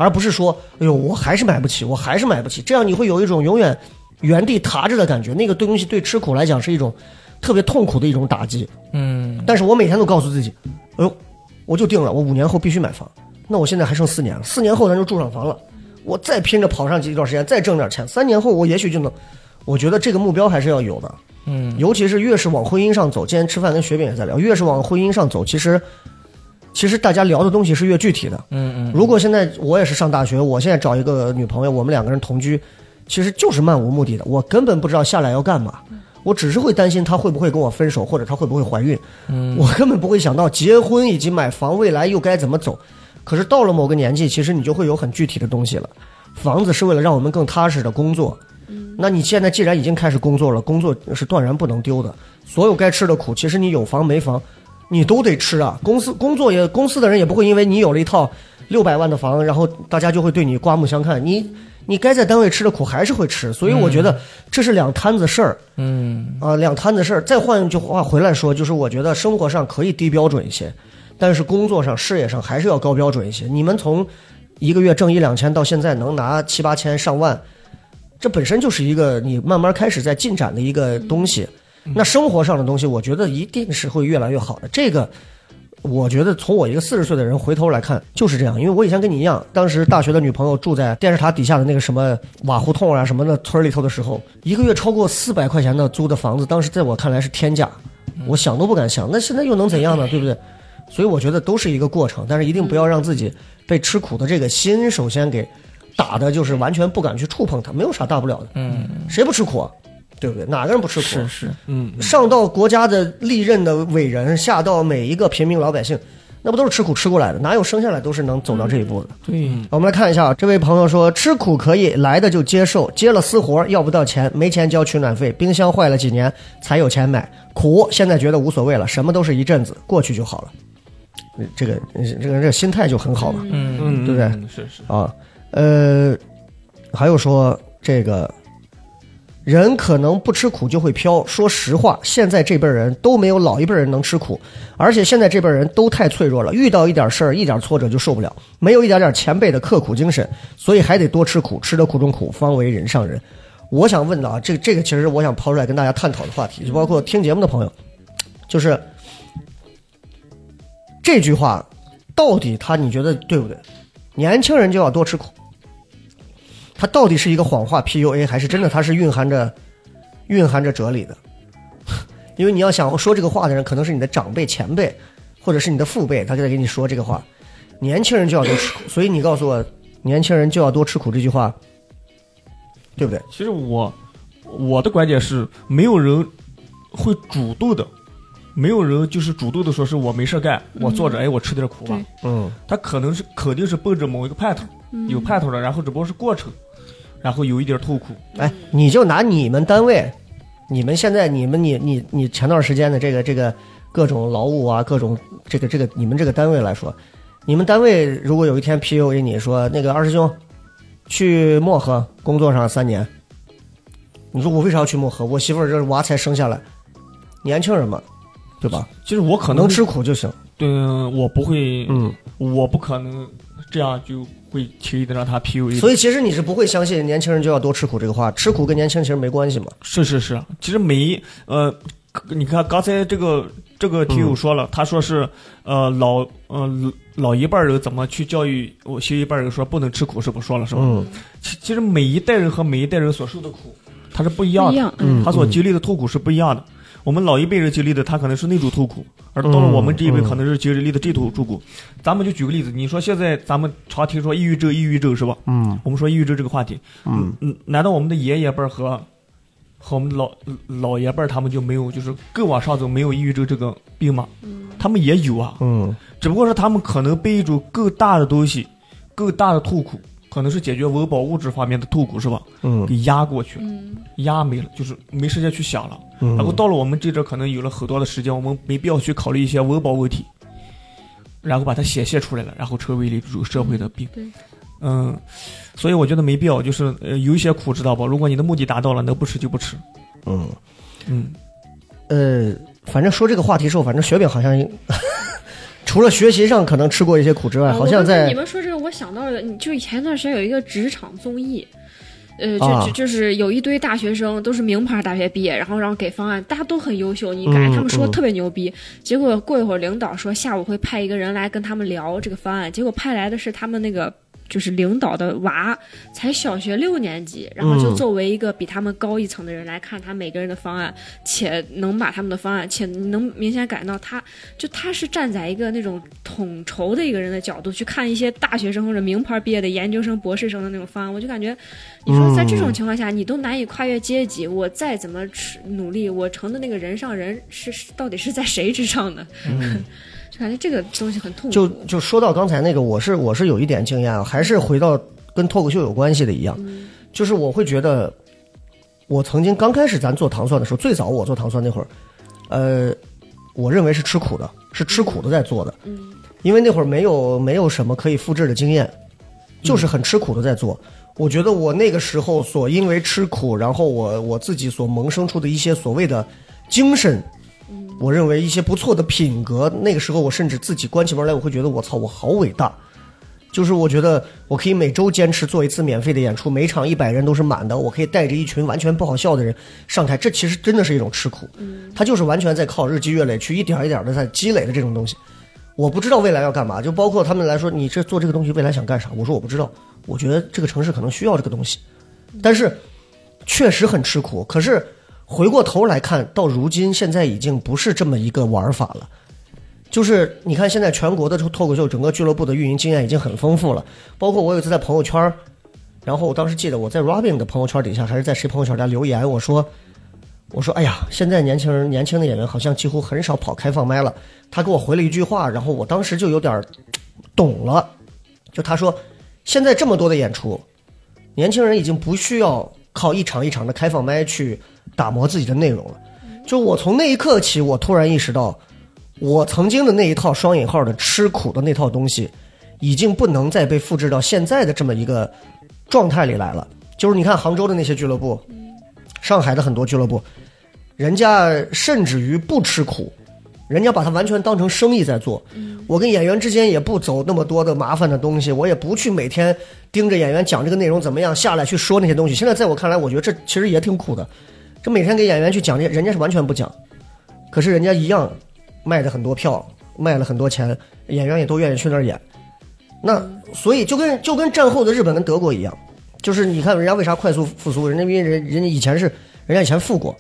而不是说，哎呦，我还是买不起，我还是买不起。这样你会有一种永远原地踏着的感觉。那个对东西对吃苦来讲是一种特别痛苦的一种打击。嗯，但是我每天都告诉自己，哎呦，我就定了，我五年后必须买房。那我现在还剩四年了，四年后咱就住上房了，我再拼着跑上去一段时间，再挣点钱，三年后我也许就能。我觉得这个目标还是要有的，嗯，尤其是越是往婚姻上走。今天吃饭跟雪饼也在聊，越是往婚姻上走，其实其实大家聊的东西是越具体的。嗯嗯，如果现在我也是上大学，我现在找一个女朋友，我们两个人同居，其实就是漫无目的的，我根本不知道下来要干嘛。我只是会担心她会不会跟我分手，或者她会不会怀孕。嗯，我根本不会想到结婚以及买房未来又该怎么走。可是到了某个年纪，其实你就会有很具体的东西了。房子是为了让我们更踏实的工作。那你现在既然已经开始工作了，工作是断然不能丢的。所有该吃的苦，其实你有房没房，你都得吃啊。公司工作也，公司的人也不会因为你有了一套六百万的房，然后大家就会对你刮目相看。你你该在单位吃的苦还是会吃，所以我觉得这是两摊子事儿。嗯啊，两摊子事儿。再换一句话回来说，就是我觉得生活上可以低标准一些，但是工作上、事业上还是要高标准一些。你们从一个月挣一两千到现在能拿七八千、上万，这本身就是一个你慢慢开始在进展的一个东西。那生活上的东西，我觉得一定是会越来越好的。这个，我觉得从我一个四十岁的人回头来看就是这样。因为我以前跟你一样，当时大学的女朋友住在电视塔底下的那个什么瓦胡同啊什么的村里头的时候，一个月超过四百块钱的租的房子，当时在我看来是天价，我想都不敢想。那现在又能怎样呢？对不对？所以我觉得都是一个过程，但是一定不要让自己被吃苦的这个心首先给打的，就是完全不敢去触碰它，没有啥大不了的。嗯，谁不吃苦啊？对不对？哪个人不吃苦？是是，嗯，上到国家的历任的伟人，下到每一个平民老百姓，那不都是吃苦吃过来的？哪有生下来都是能走到这一步的？对，我们来看一下啊，这位朋友说，吃苦可以，来的就接受，接了私活要不到钱，没钱交取暖费，冰箱坏了几年才有钱买，苦现在觉得无所谓了，什么都是一阵子，过去就好了。这个这个这个心态就很好嘛。嗯嗯，对不对嗯是是，啊，呃，还有说这个人可能不吃苦就会飘。说实话，现在这辈人都没有老一辈人能吃苦，而且现在这辈人都太脆弱了，遇到一点事儿、一点挫折就受不了，没有一点点前辈的刻苦精神，所以还得多吃苦，吃得苦中苦，方为人上人。我想问的啊，这这个其实我想抛出来跟大家探讨的话题，就包括听节目的朋友，就是这句话到底他你觉得对不对？年轻人就要多吃苦，它到底是一个谎话 PUA，还是真的它是蕴含着蕴含着哲理的？因为你要想说这个话的人，可能是你的长辈、前辈，或者是你的父辈，他就在给你说这个话。年轻人就要多吃苦，所以你告诉我，年轻人就要多吃苦这句话，对不对？其实我我的观点是，没有人会主动的没有人就是主动的说是我没事干，我坐着哎我吃点苦吧，嗯他可能是肯定是奔着某一个盼头，有盼头的，然后只不过是过程，然后有一点痛苦。哎，你就拿你们单位，你们现在你们你你你前段时间的这个这个各种劳务啊，各种这个这个你们这个单位来说，你们单位如果有一天 PUA 你说那个二师兄去漠河工作上三年，你说我为啥要去漠河？我媳妇儿这娃才生下来，年轻人嘛，对吧？其实我可能能吃苦就行。对，我不会，嗯，我不可能这样就会轻易的让他 PUA。所以其实你是不会相信年轻人就要多吃苦这个话，吃苦跟年轻人其实没关系嘛。是是是，其实每一呃，你看刚才这个这个听友说了，他说是呃老呃老一辈人怎么去教育我新一辈人说不能吃苦，是不说了是吧？嗯其其实每一代人和每一代人所受的苦，他是不一样的，样，嗯他所经历的痛苦是不一样的。我们老一辈人经历的，他可能是那种痛苦，而到了我们这一辈，嗯可能是经历的这种痛苦。咱们就举个例子，你说现在咱们常听说抑郁症，抑郁症是吧？嗯我们说抑郁症这个话题，嗯嗯，难道我们的爷爷辈儿和和我们的老老爷辈儿他们就没有，就是更往上走没有抑郁症这个病吗？他们也有啊，嗯只不过是他们可能被一种更大的东西、更大的痛苦，可能是解决温饱物质方面的痛苦是吧？嗯给压过去了，嗯，压没了，就是没时间去想了。嗯，然后到了我们这阵，可能有了很多的时间，我们没必要去考虑一些温饱问题，然后把它显现出来了，然后成为了一种社会的病。对，嗯，所以我觉得没必要，就是呃有一些苦知道吧？如果你的目的达到了，能不吃就不吃。嗯。嗯，呃，反正说这个话题时候，反正雪饼好像除了学习上可能吃过一些苦之外，啊好像我刚才你们说这个，我想到了，你就前段时间有一个职场综艺。呃，就啊就就是有一堆大学生都是名牌大学毕业，然后然后给方案，大家都很优秀，你感嗯觉他们说嗯特别牛逼。结果过一会儿，领导说下午会派一个人来跟他们聊这个方案，结果派来的是他们那个就是领导的娃，才小学六年级，然后就嗯。作为一个比他们高一层的人来看他每个人的方案，且能把他们的方案，且能明显感到他就他是站在一个那种统筹的一个人的角度去看一些大学生或者名牌毕业的研究生、博士生的那种方案，我就感觉，你说在这种情况下，你都难以跨越阶级，我再怎么吃努力，我成的那个人上人是是到底是在谁之上呢？就感觉这个东西很痛苦。就就说到刚才那个，我是我是有一点经验啊，还是回到跟脱口秀有关系的一样，就是我会觉得，我曾经刚开始咱做糖蒜的时候，最早我做糖蒜那会儿，呃，我认为是吃苦的，是吃苦的在做的，因为那会儿没有没有什么可以复制的经验，就是很吃苦的在做。我觉得我那个时候所因为吃苦，然后我我自己所萌生出的一些所谓的精神，我认为一些不错的品格，那个时候我甚至自己关起门来，我会觉得我操，我好伟大。就是我觉得我可以每周坚持做一次免费的演出，每场一百人都是满的，我可以带着一群完全不好笑的人上台，这其实真的是一种吃苦，他就是完全在靠日积月累去一点一点的在积累的这种东西。我不知道未来要干嘛，就包括他们来说，你这做这个东西未来想干啥？我说我不知道，我觉得这个城市可能需要这个东西，但是确实很吃苦。可是回过头来看，到如今现在已经不是这么一个玩法了。就是你看，现在全国的脱口秀整个俱乐部的运营经验已经很丰富了。包括我有一次在朋友圈，然后我当时记得我在 Robin 的朋友圈底下，还是在谁朋友圈底下留言，我说：“我说，哎呀，现在年轻人年轻的演员好像几乎很少跑开放麦了。”他给我回了一句话，然后我当时就有点懂了。就他说，现在这么多的演出，年轻人已经不需要靠一场一场的开放麦去打磨自己的内容了。就我从那一刻起，我突然意识到。我曾经的那一套双引号的吃苦的那套东西，已经不能再被复制到现在的这么一个状态里来了。就是你看杭州的那些俱乐部，上海的很多俱乐部，人家甚至于不吃苦，人家把它完全当成生意在做。我跟演员之间也不走那么多的麻烦的东西，我也不去每天盯着演员讲这个内容怎么样，下来去说那些东西。现在在我看来，我觉得这其实也挺苦的。这每天给演员去讲这，人家是完全不讲，可是人家一样。卖的很多票，卖了很多钱，演员也都愿意去那儿演。那所以就跟就跟战后的日本跟德国一样，就是你看人家为啥快速复苏，人家因为人人家以前是人家以前富过，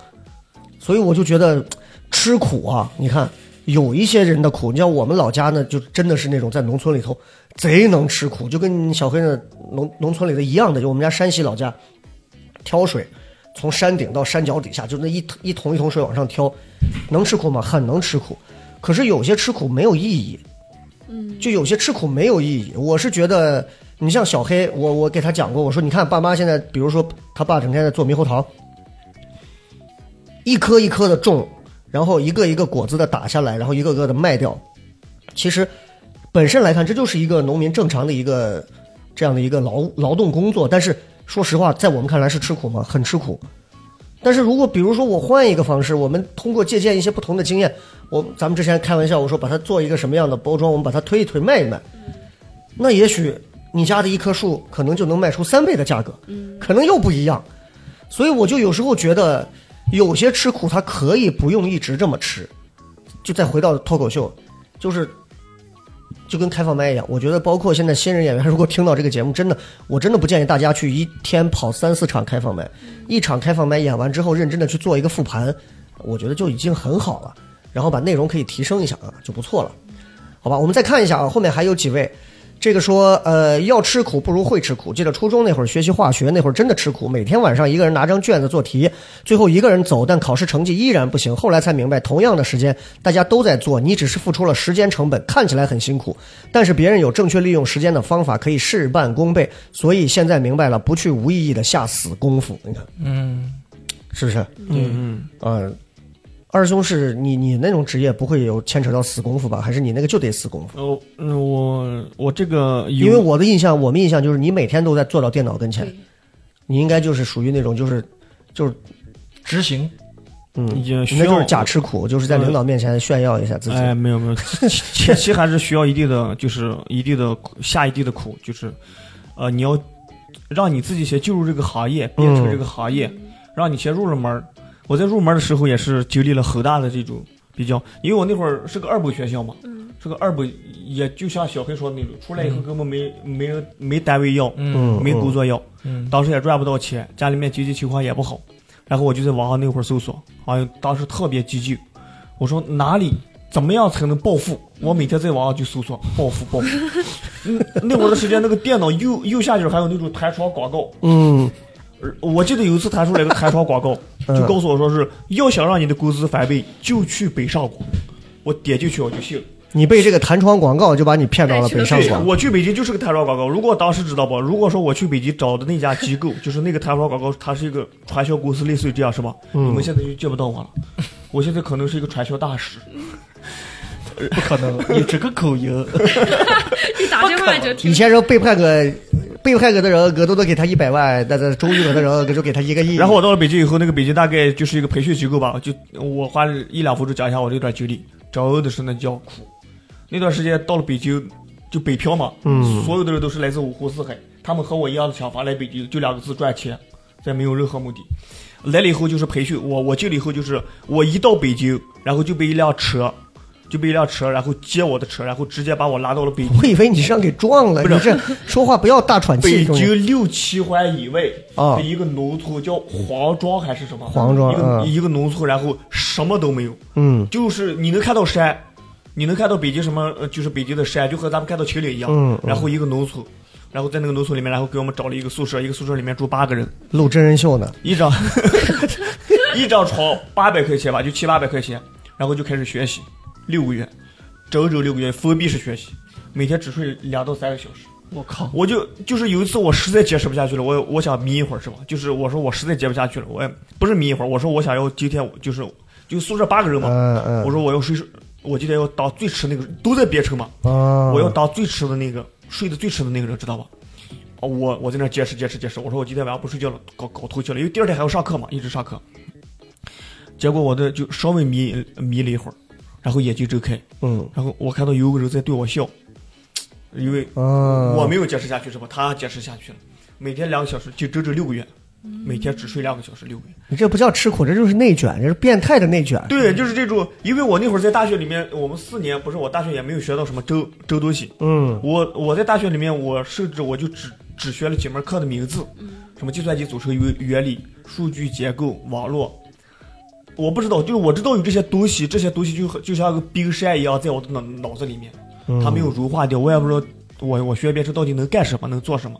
所以我就觉得吃苦啊。你看有一些人的苦，你像我们老家呢，就真的是那种在农村里头贼能吃苦，就跟小黑那农农村里的一样的，就我们家山西老家挑水，从山顶到山脚底下，就那一一桶一桶水往上挑，能吃苦吗？很能吃苦。可是有些吃苦没有意义，嗯，就有些吃苦没有意义。我是觉得，你像小黑，我我给他讲过，我说你看爸妈现在，比如说他爸整天在做猕猴桃，一颗一颗的种，然后一个一个果子的打下来，然后一个个的卖掉。其实本身来看，这就是一个农民正常的一个这样的一个劳劳动工作。但是说实话，在我们看来是吃苦吗？很吃苦。但是如果比如说我换一个方式，我们通过借鉴一些不同的经验，我咱们之前开玩笑我说把它做一个什么样的包装，我们把它推一推卖一卖，那也许你家的一棵树可能就能卖出三倍的价格，可能又不一样。所以我就有时候觉得，有些吃苦它可以不用一直这么吃。就再回到脱口秀，就是就跟开放麦一样，我觉得包括现在新人演员，如果听到这个节目，真的，我真的不建议大家去一天跑三四场开放麦，一场开放麦演完之后，认真的去做一个复盘，我觉得就已经很好了，然后把内容可以提升一下啊，就不错了，好吧？我们再看一下啊，后面还有几位。这个说，呃，要吃苦不如会吃苦。记得初中那会儿学习化学，那会儿真的吃苦，每天晚上一个人拿张卷子做题，最后一个人走，但考试成绩依然不行。后来才明白，同样的时间大家都在做，你只是付出了时间成本，看起来很辛苦，但是别人有正确利用时间的方法，可以事半功倍。所以现在明白了，不去无意义的下死功夫。你看，嗯，是不是？嗯嗯呃，二兄是你你那种职业不会有牵扯到死功夫吧？还是你那个就得死功夫？嗯，哦，嗯，我我这个因为我的印象，我们印象就是你每天都在坐到电脑跟前，你应该就是属于那种就是就是执行嗯，也需要那就是假吃苦，就是在领导面前炫耀一下自己。哎，没有没有，前期还是需要一定的，就是一定的苦下一定的苦，就是，呃，你要让你自己先进入这个行业，变成这个行业，让你先入了门儿。我在入门的时候也是经历了很大的这种比较，因为我那会儿是个二本学校嘛，是个二本，也就像小黑说的那种，出来以后根本没没人没单位要，嗯，没工作要，嗯。当时也赚不到钱，家里面经济情况也不好，然后我就在网上那会儿搜索，好像当时特别激进，我说哪里怎么样才能暴富？我每天在网上就搜索暴富 暴富。嗯，那会儿的时间，那个电脑右右下角还有那种弹窗广告，嗯，呃我记得有一次弹出来个弹窗广告，嗯就告诉我说是要想让你的工资翻倍，就去北上广。我点进去我就信了。你被这个弹窗广告就把你骗到了北上，广。我去北京就是个弹窗广告。如果当时知道不？如果说我去北京找的那家机构，就是那个弹窗广告，它是一个传销公司，类似于这样是吧？嗯你们现在就见不到我了。我现在可能是一个传销大使。不可能，你这个口音，你打电话就听以前人背叛个背叛个的人，额度都给他一百万，但是终于有的人额就给他一个亿。然后我到了北京以后，那个北京大概就是一个培训机构吧，就我花了一两分钟讲一下我这段经历。真的是那叫苦。那段时间到了北京，就北漂嘛，嗯所有的人都是来自五湖四海，他们和我一样的想法，来北京就两个字赚钱，再没有任何目的。来了以后就是培训，我我进了以后就是我一到北京，然后就被一辆车，就被一辆车，然后接我的车，然后直接把我拉到了北京。我以为你是让给撞了，不是你这说话不要大喘气，北。京六七环以外啊一个农村叫黄庄还是什么？黄庄一个、嗯一个农村，然后什么都没有，嗯就是你能看到山，你能看到北京什么，呃就是北京的山，就和咱们看到秦岭一样。嗯嗯然后一个农村，然后在那个农村里面，然后给我们找了一个宿舍，一个宿舍里面住八个人，录真人秀呢。一张 一张床八百块钱吧，就七八百块钱，然后就开始学习，六个月，整整六个月封闭式学习，每天只睡两到三个小时。我靠，我就就是有一次我实在坚持不下去了，我我想眯一会儿是吧？就是我说我实在接不下去了，我也不是眯一会儿，我说我想要今天就是就宿舍八个人嘛，嗯嗯。我说我要睡，我今天要当最迟那个，都在别城嘛，啊，我要当最迟的那个，睡得最迟的那个人，知道吧？哦，我我在那坚持坚持坚持，我说我今天晚上不睡觉了，搞搞头去了，因为第二天还要上课嘛，一直上课。结果我的就稍微眯眯了一会儿，然后眼睛睁开，嗯。然后我看到有个人在对我笑，因为啊，我没有坚持下去是吧？他坚持下去了，每天两个小时，就整整六个月，每天只睡两个小时，六个月。你这不叫吃苦，这就是内卷，这是变态的内卷。对，就是这种，因为我那会儿在大学里面，我们四年不是我大学也没有学到什么真真东西。嗯。我我在大学里面，我甚至我就只只学了几门课的名字，什么计算机组成原原理、数据结构、网络。我不知道，就是我知道有这些东西，这些东西就就像个冰山一样在我的脑脑子里面，它没有融化掉。我也不知道我我学编程到底能干什么，能做什么。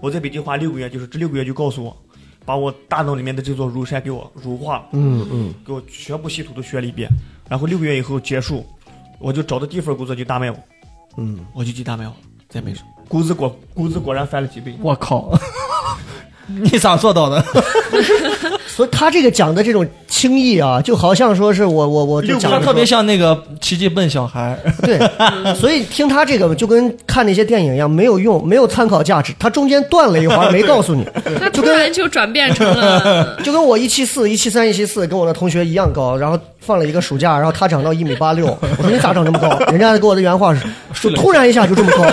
我在北京花六个月，就是这六个月就告诉我，把我大脑里面的这座乳山给我融化，嗯嗯，给我全部系统都学了一遍。然后六个月以后结束，我就找的第一份工作就大麦网，嗯，我就进大麦网，在北上，工资果工资果然翻了几倍。我靠，你咋做到的？所以他这个讲的这种轻易啊，就好像说是我我我就讲的他特别像那个奇迹笨小孩，对，所以听他这个就跟看那些电影一样，没有用，没有参考价值。他中间断了一环没告诉你，他就跟突然就转变成了，就跟我一七四、一七三、一七四，跟我的同学一样高，然后放了一个暑假，然后他长到一米八六，我说你咋长这么高？人家给我的原话是，就突然一下就这么高。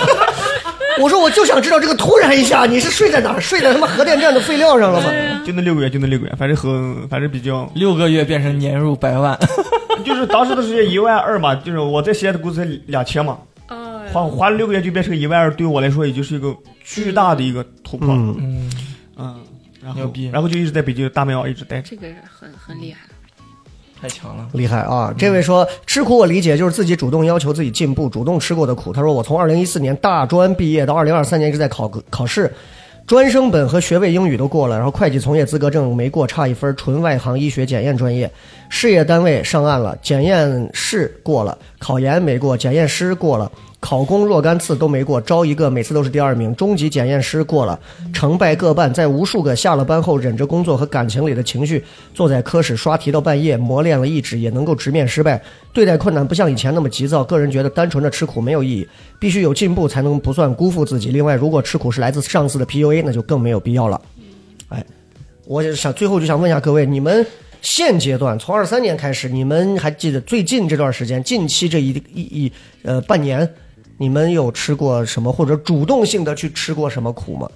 我说我就想知道这个突然一下，你是睡在哪儿？睡在他妈核电站的废料上了吗？就那六个月，就那六个月，反正很，反正比较，六个月变成年入百万，就是当时的时间一万二嘛，就是我在西安的工资才两千嘛，哦花花了六个月就变成一万二，对我来说已经是一个巨大的一个突破。嗯，嗯，嗯，然后然后就一直在北京大麦网一直待着。这个很很厉害。太强了。厉害啊！这位说吃苦我理解，就是自己主动要求自己进步，主动吃过的苦。他说我从二零一四年大专毕业到二零二三年一直在考考试，专升本和学位英语都过了，然后会计从业资格证没过，差一分，纯外行医学检验专业，事业单位上岸了，检验室过了，考研没过，检验师过了。考公若干次都没过，招一个每次都是第二名。中级检验师过了，成败各半。在无数个下了班后忍着工作和感情里的情绪，坐在科室刷题到半夜，磨练了意志，也能够直面失败。对待困难不像以前那么急躁。个人觉得单纯的吃苦没有意义，必须有进步才能不算辜负自己。另外，如果吃苦是来自上司的 PUA，那就更没有必要了。哎，我就想最后就想问一下各位，你们现阶段从二三年开始，你们还记得最近这段时间，近期这一一一呃半年，你们有吃过什么，或者主动性的去吃过什么苦吗？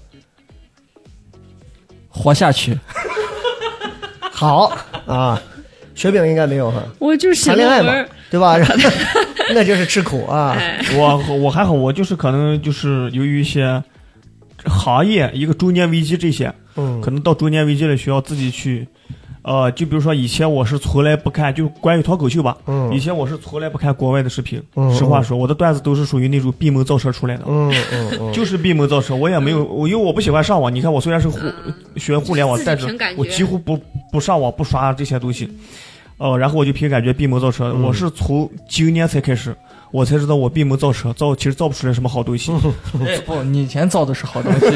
活下去，好啊，雪饼应该没有哈，我就是谈恋爱嘛对吧？那就是吃苦啊。哎，我我还好，我就是可能就是由于一些行业一个中年危机这些，嗯可能到中年危机了需要自己去。呃，就比如说以前我是从来不看，就关于脱口秀吧，嗯以前我是从来不看国外的视频。嗯实话说，我的段子都是属于那种闭门造车出来的，嗯嗯嗯，就是闭门造车。我也没有，我因为我不喜欢上网。你看，我虽然是互学互联网，但是我几乎不不上网，不刷这些东西。呃，然后我就凭感觉闭门造车。嗯我是从今年才开始，我才知道我闭门造车，造其实造不出来什么好东西。哎不，你以前造的是好东西，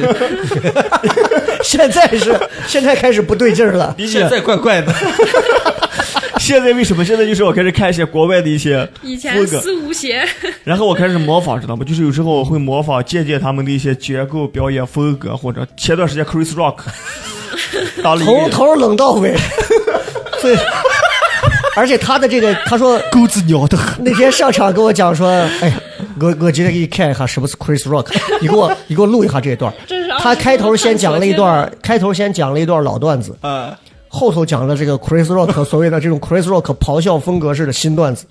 现在是 现在开始不对劲儿了。现在怪怪的。现在为什么？现在就是我开始看一些国外的一些以前风格，四无邪，然后我开始模仿，知道吗？就是有时候我会模仿借鉴他们的一些结构、表演风格，或者前段时间 Chris Rock 当了一个从头冷到尾，对。而且他的这个，他说钩子鸟的很，那天上场跟我讲说，哎呀，我我今天给你看一下什么是 Chris Rock，你给我你给我录一下这一段。他开头先讲了一段，开头先讲了一段老段子，啊，后头讲了这个 Chris Rock 所谓的这种 Chris Rock 咆哮风格式的新段子。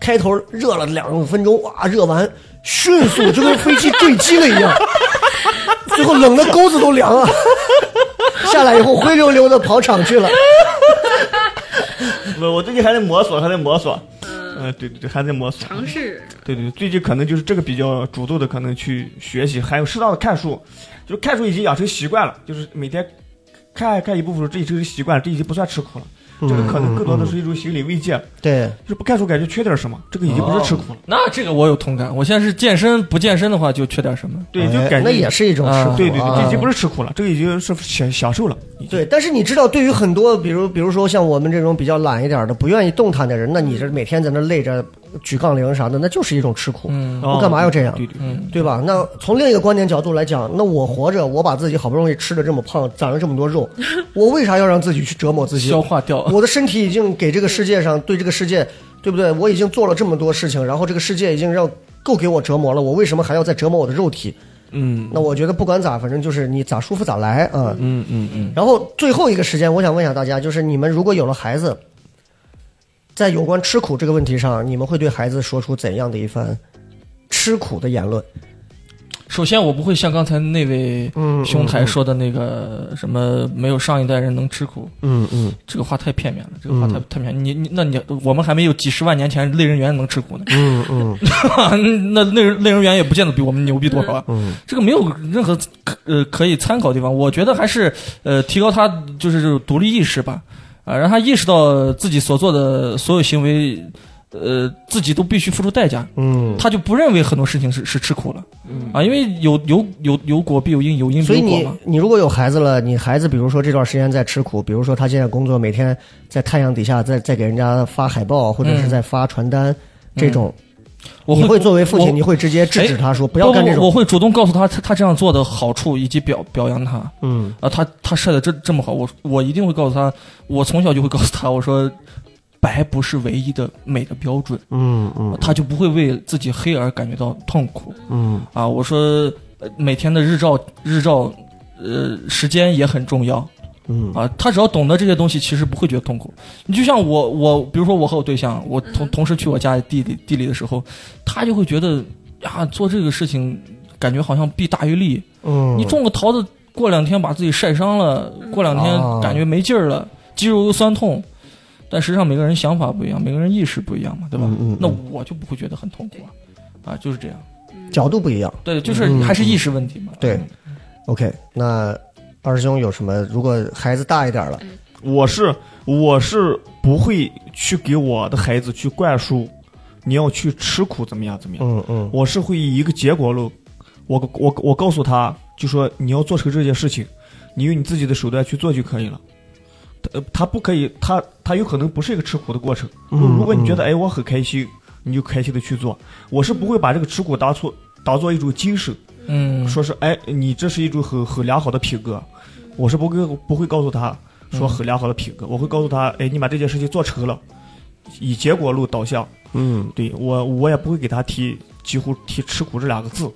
开头热了两分钟，哇，热完迅速就跟飞机坠机了一样，最后冷的钩子都凉了。下来以后灰溜溜的跑场去了。我我最近还在摸索，还在摸索。嗯，对对对，还在摸索。尝试对对，对最近可能就是这个比较主动的，可能去学习，还有适当的看书。就是看书已经养成习惯了，就是每天看看一部分书，这已经是习惯了，这已经不算吃苦了。这个可能更多的是一种心理慰藉，对，就是不干出感觉缺点什么，这个已经不是吃苦了。那这个我有同感。我现在是健身，不健身的话就缺点什么。对，就哎感觉那也是一种吃苦、啊。对对对，这已经不是吃苦了，这个已经是享享受了。对，但是你知道，对于很多，比如比如说像我们这种比较懒一点的、不愿意动弹的人，那你这每天在那累着举杠铃啥的，那就是一种吃苦。嗯我干嘛要这样对对对吧？那从另一个观点角度来讲，那我活着，我把自己好不容易吃的这么胖，攒了这么多肉，我为啥要让自己去折磨自己？消化掉。我的身体已经给这个世界上，对这个世界，对不对？我已经做了这么多事情，然后这个世界已经让够给我折磨了，我为什么还要再折磨我的肉体？嗯那我觉得不管咋，反正就是你咋舒服咋来啊。嗯嗯嗯，然后最后一个时间，我想问一下大家，就是你们如果有了孩子，在有关吃苦这个问题上，你们会对孩子说出怎样的一番吃苦的言论？首先我不会像刚才那位嗯兄台说的那个什么没有上一代人能吃苦，嗯嗯这个话太片面了，这个话太嗯太片面。你你那你我们还没有几十万年前类人猿能吃苦呢，嗯嗯 那类人类人猿也不见得比我们牛逼多少啊。嗯这个没有任何可呃可以参考的地方，我觉得还是呃提高他就是这种独立意识吧，啊，让他意识到自己所做的所有行为，呃，自己都必须付出代价，嗯，他就不认为很多事情是是吃苦了，嗯。啊，因为有有有有果必有因，有因所以你必有果嘛。你如果有孩子了，你孩子比如说这段时间在吃苦，比如说他现在工作每天在太阳底下在在给人家发海报或者是在发传单、这种，我你会作为父亲，你会直接制止他说不要干这种，我我会主动告诉他他他这样做的好处，以及表表扬他。嗯啊，他他晒的这这么好，我我一定会告诉他，我从小就会告诉他，我说白不是唯一的美的标准，嗯嗯他就不会为自己黑而感觉到痛苦嗯啊。我说呃每天的日照日照，呃，时间也很重要嗯啊。他只要懂得这些东西，其实不会觉得痛苦。你就像我我，比如说我和我对象，我同同时去我家地里地里的时候，他就会觉得呀，做这个事情感觉好像弊大于利。嗯，你种个桃子，过两天把自己晒伤了，过两啊天感觉没劲儿了，肌肉又酸痛。但实际上每个人想法不一样，每个人意识不一样嘛，对吧？嗯嗯嗯那我就不会觉得很痛苦啊，啊，就是这样。角度不一样。对，就是嗯还是意识问题嘛。对 OK，那二师兄有什么？如果孩子大一点了，我是我是不会去给我的孩子去灌输，你要去吃苦怎么样怎么样。嗯嗯我是会以一个结果论，我我我告诉他，就说你要做成这件事情，你用你自己的手段去做就可以了。他他不可以，他他有可能不是一个吃苦的过程。嗯如果你觉得哎我很开心，你就开心的去做。我是不会把这个吃苦当做当做一种精神，嗯，说是哎你这是一种很很良好的品格，我是不会不会告诉他说很良好的品格，我会告诉他哎你把这件事情做成了，以结果路导向。嗯。对我我也不会给他提几乎提吃苦这两个字。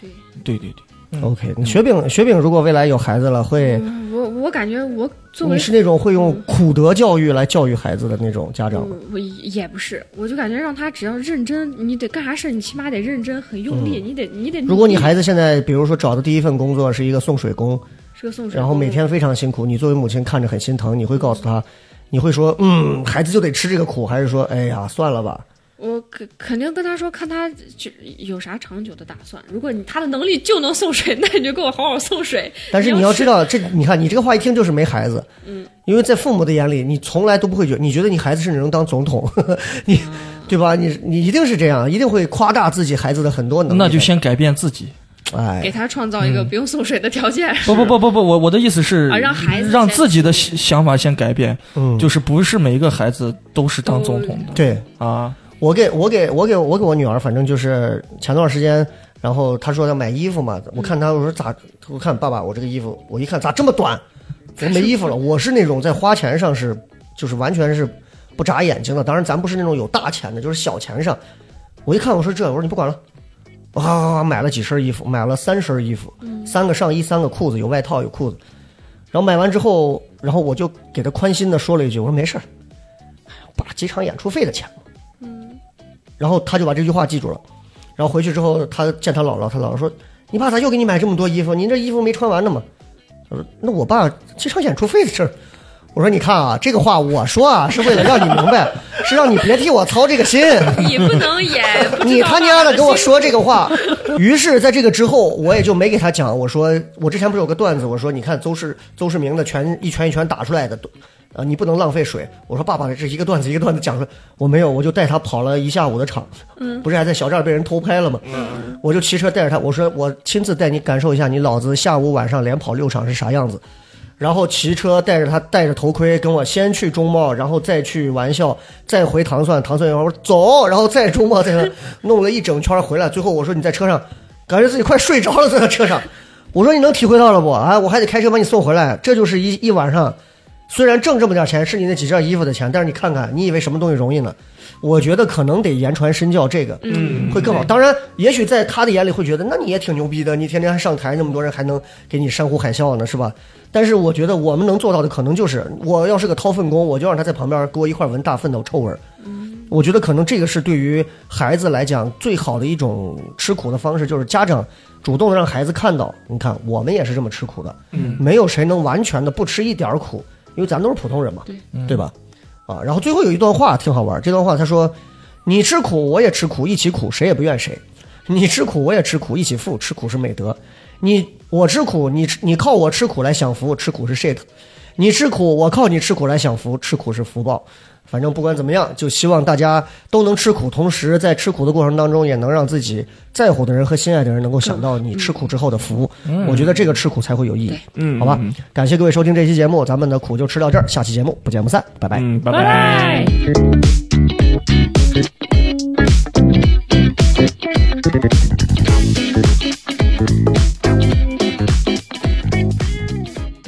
对。对对对，，OK。雪饼雪饼如果未来有孩子了，会我我感觉我作为你是那种会用苦德教育来教育孩子的那种家长吗？我我也不是，我就感觉让他只要认真，你得干啥事儿，你起码得认真，很用力，你得你得。嗯如果你孩子现在比如说找的第一份工作是一个送水工，是个送水工，然后每天非常辛苦，你作为母亲看着很心疼，你会告诉他，你会说，嗯，孩子就得吃这个苦，还是说，哎呀，算了吧？我肯肯定跟他说，看他就有啥长久的打算。如果你他的能力就能送水，那你就给我好好送水。但是你要知道，这你看你这个话一听就是没孩子，嗯，因为在父母的眼里，你从来都不会觉得，你觉得你孩子甚至能当总统，你对吧？你你一定是这样，一定会夸大自己孩子的很多能力。那就先改变自己。哎给哎，他创造一个不用送水的条件。不不不不不，我我的意思是啊让孩子让自己的想想法先改变，嗯，就是不是每一个孩子都是当总统的对啊。我给我给我给我给我女儿，反正就是前段时间，然后她说要买衣服嘛，我看她我说咋，我看爸爸我这个衣服，我一看咋这么短，我没衣服了。我是那种在花钱上是就是完全是不眨眼睛的，当然咱不是那种有大钱的，就是小钱上。我一看我说这，我说你不管了，哇哇哇买了几身衣服，买了三身衣服，三个上衣，三个裤子，有外套有裤子。然后买完之后，然后我就给她宽心的说了一句，我说没事儿，哎我爸几场演出费的钱嘛。然后他就把这句话记住了。然后回去之后，他见他姥姥，他姥姥说：“你爸咋又给你买这么多衣服？您这衣服没穿完呢吗？”他说：“那我爸这场演出费的事儿。”我说：“你看啊，这个话我说啊，是为了让你明白，是让你别替我操这个心。你不能演，你他娘的跟我说这个话。”于是，在这个之后，我也就没给他讲。我说：“我之前不是有个段子，我说你看邹市邹市明的拳一拳一拳打出来的，啊，你不能浪费水。”我说：“爸爸，这一个段子一个段子讲出来，我没有，我就带他跑了一下午的场。嗯不是还在小寨被人偷拍了吗？嗯我就骑车带着他，我说我亲自带你感受一下你老子下午晚上连跑六场是啥样子。然后骑车带着他戴着头盔跟我先去中贸，然后再去玩笑，再回糖蒜，糖蒜我说走，然后再中贸，在那弄了一整圈回来。最后我说你在车上，感觉自己快睡着了，在那车上。我说你能体会到了不？啊，我还得开车把你送回来，这就是一一晚上。虽然挣这么点钱是你那几件衣服的钱，但是你看看，你以为什么东西容易呢？我觉得可能得言传身教，这个嗯会更好。当然，也许在他的眼里会觉得，那你也挺牛逼的，你天天还上台，那么多人还能给你山呼海啸呢，是吧？但是我觉得我们能做到的，可能就是我要是个掏粪工，我就让他在旁边给我一块闻大粪的臭味儿。我觉得可能这个是对于孩子来讲最好的一种吃苦的方式，就是家长主动地让孩子看到，你看我们也是这么吃苦的，嗯，没有谁能完全的不吃一点儿苦，因为咱都是普通人嘛，对对吧？啊，然后最后有一段话挺好玩，这段话他说：“你吃苦，我也吃苦，一起苦，谁也不怨谁；你吃苦，我也吃苦，一起富，吃苦是美德。你我吃苦，你你靠我吃苦来享福，吃苦是 shit；你吃苦，我靠你吃苦来享福，吃苦是福报。”反正不管怎么样，就希望大家都能吃苦，同时在吃苦的过程当中，也能让自己在乎的人和心爱的人能够想到你吃苦之后的福。我觉得这个吃苦才会有意义。嗯好吧，感谢各位收听这期节目，咱们的苦就吃到这儿，下期节目不见不散，拜拜。嗯，拜拜拜。拜。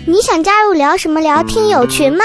你想加入聊什么聊听友群吗？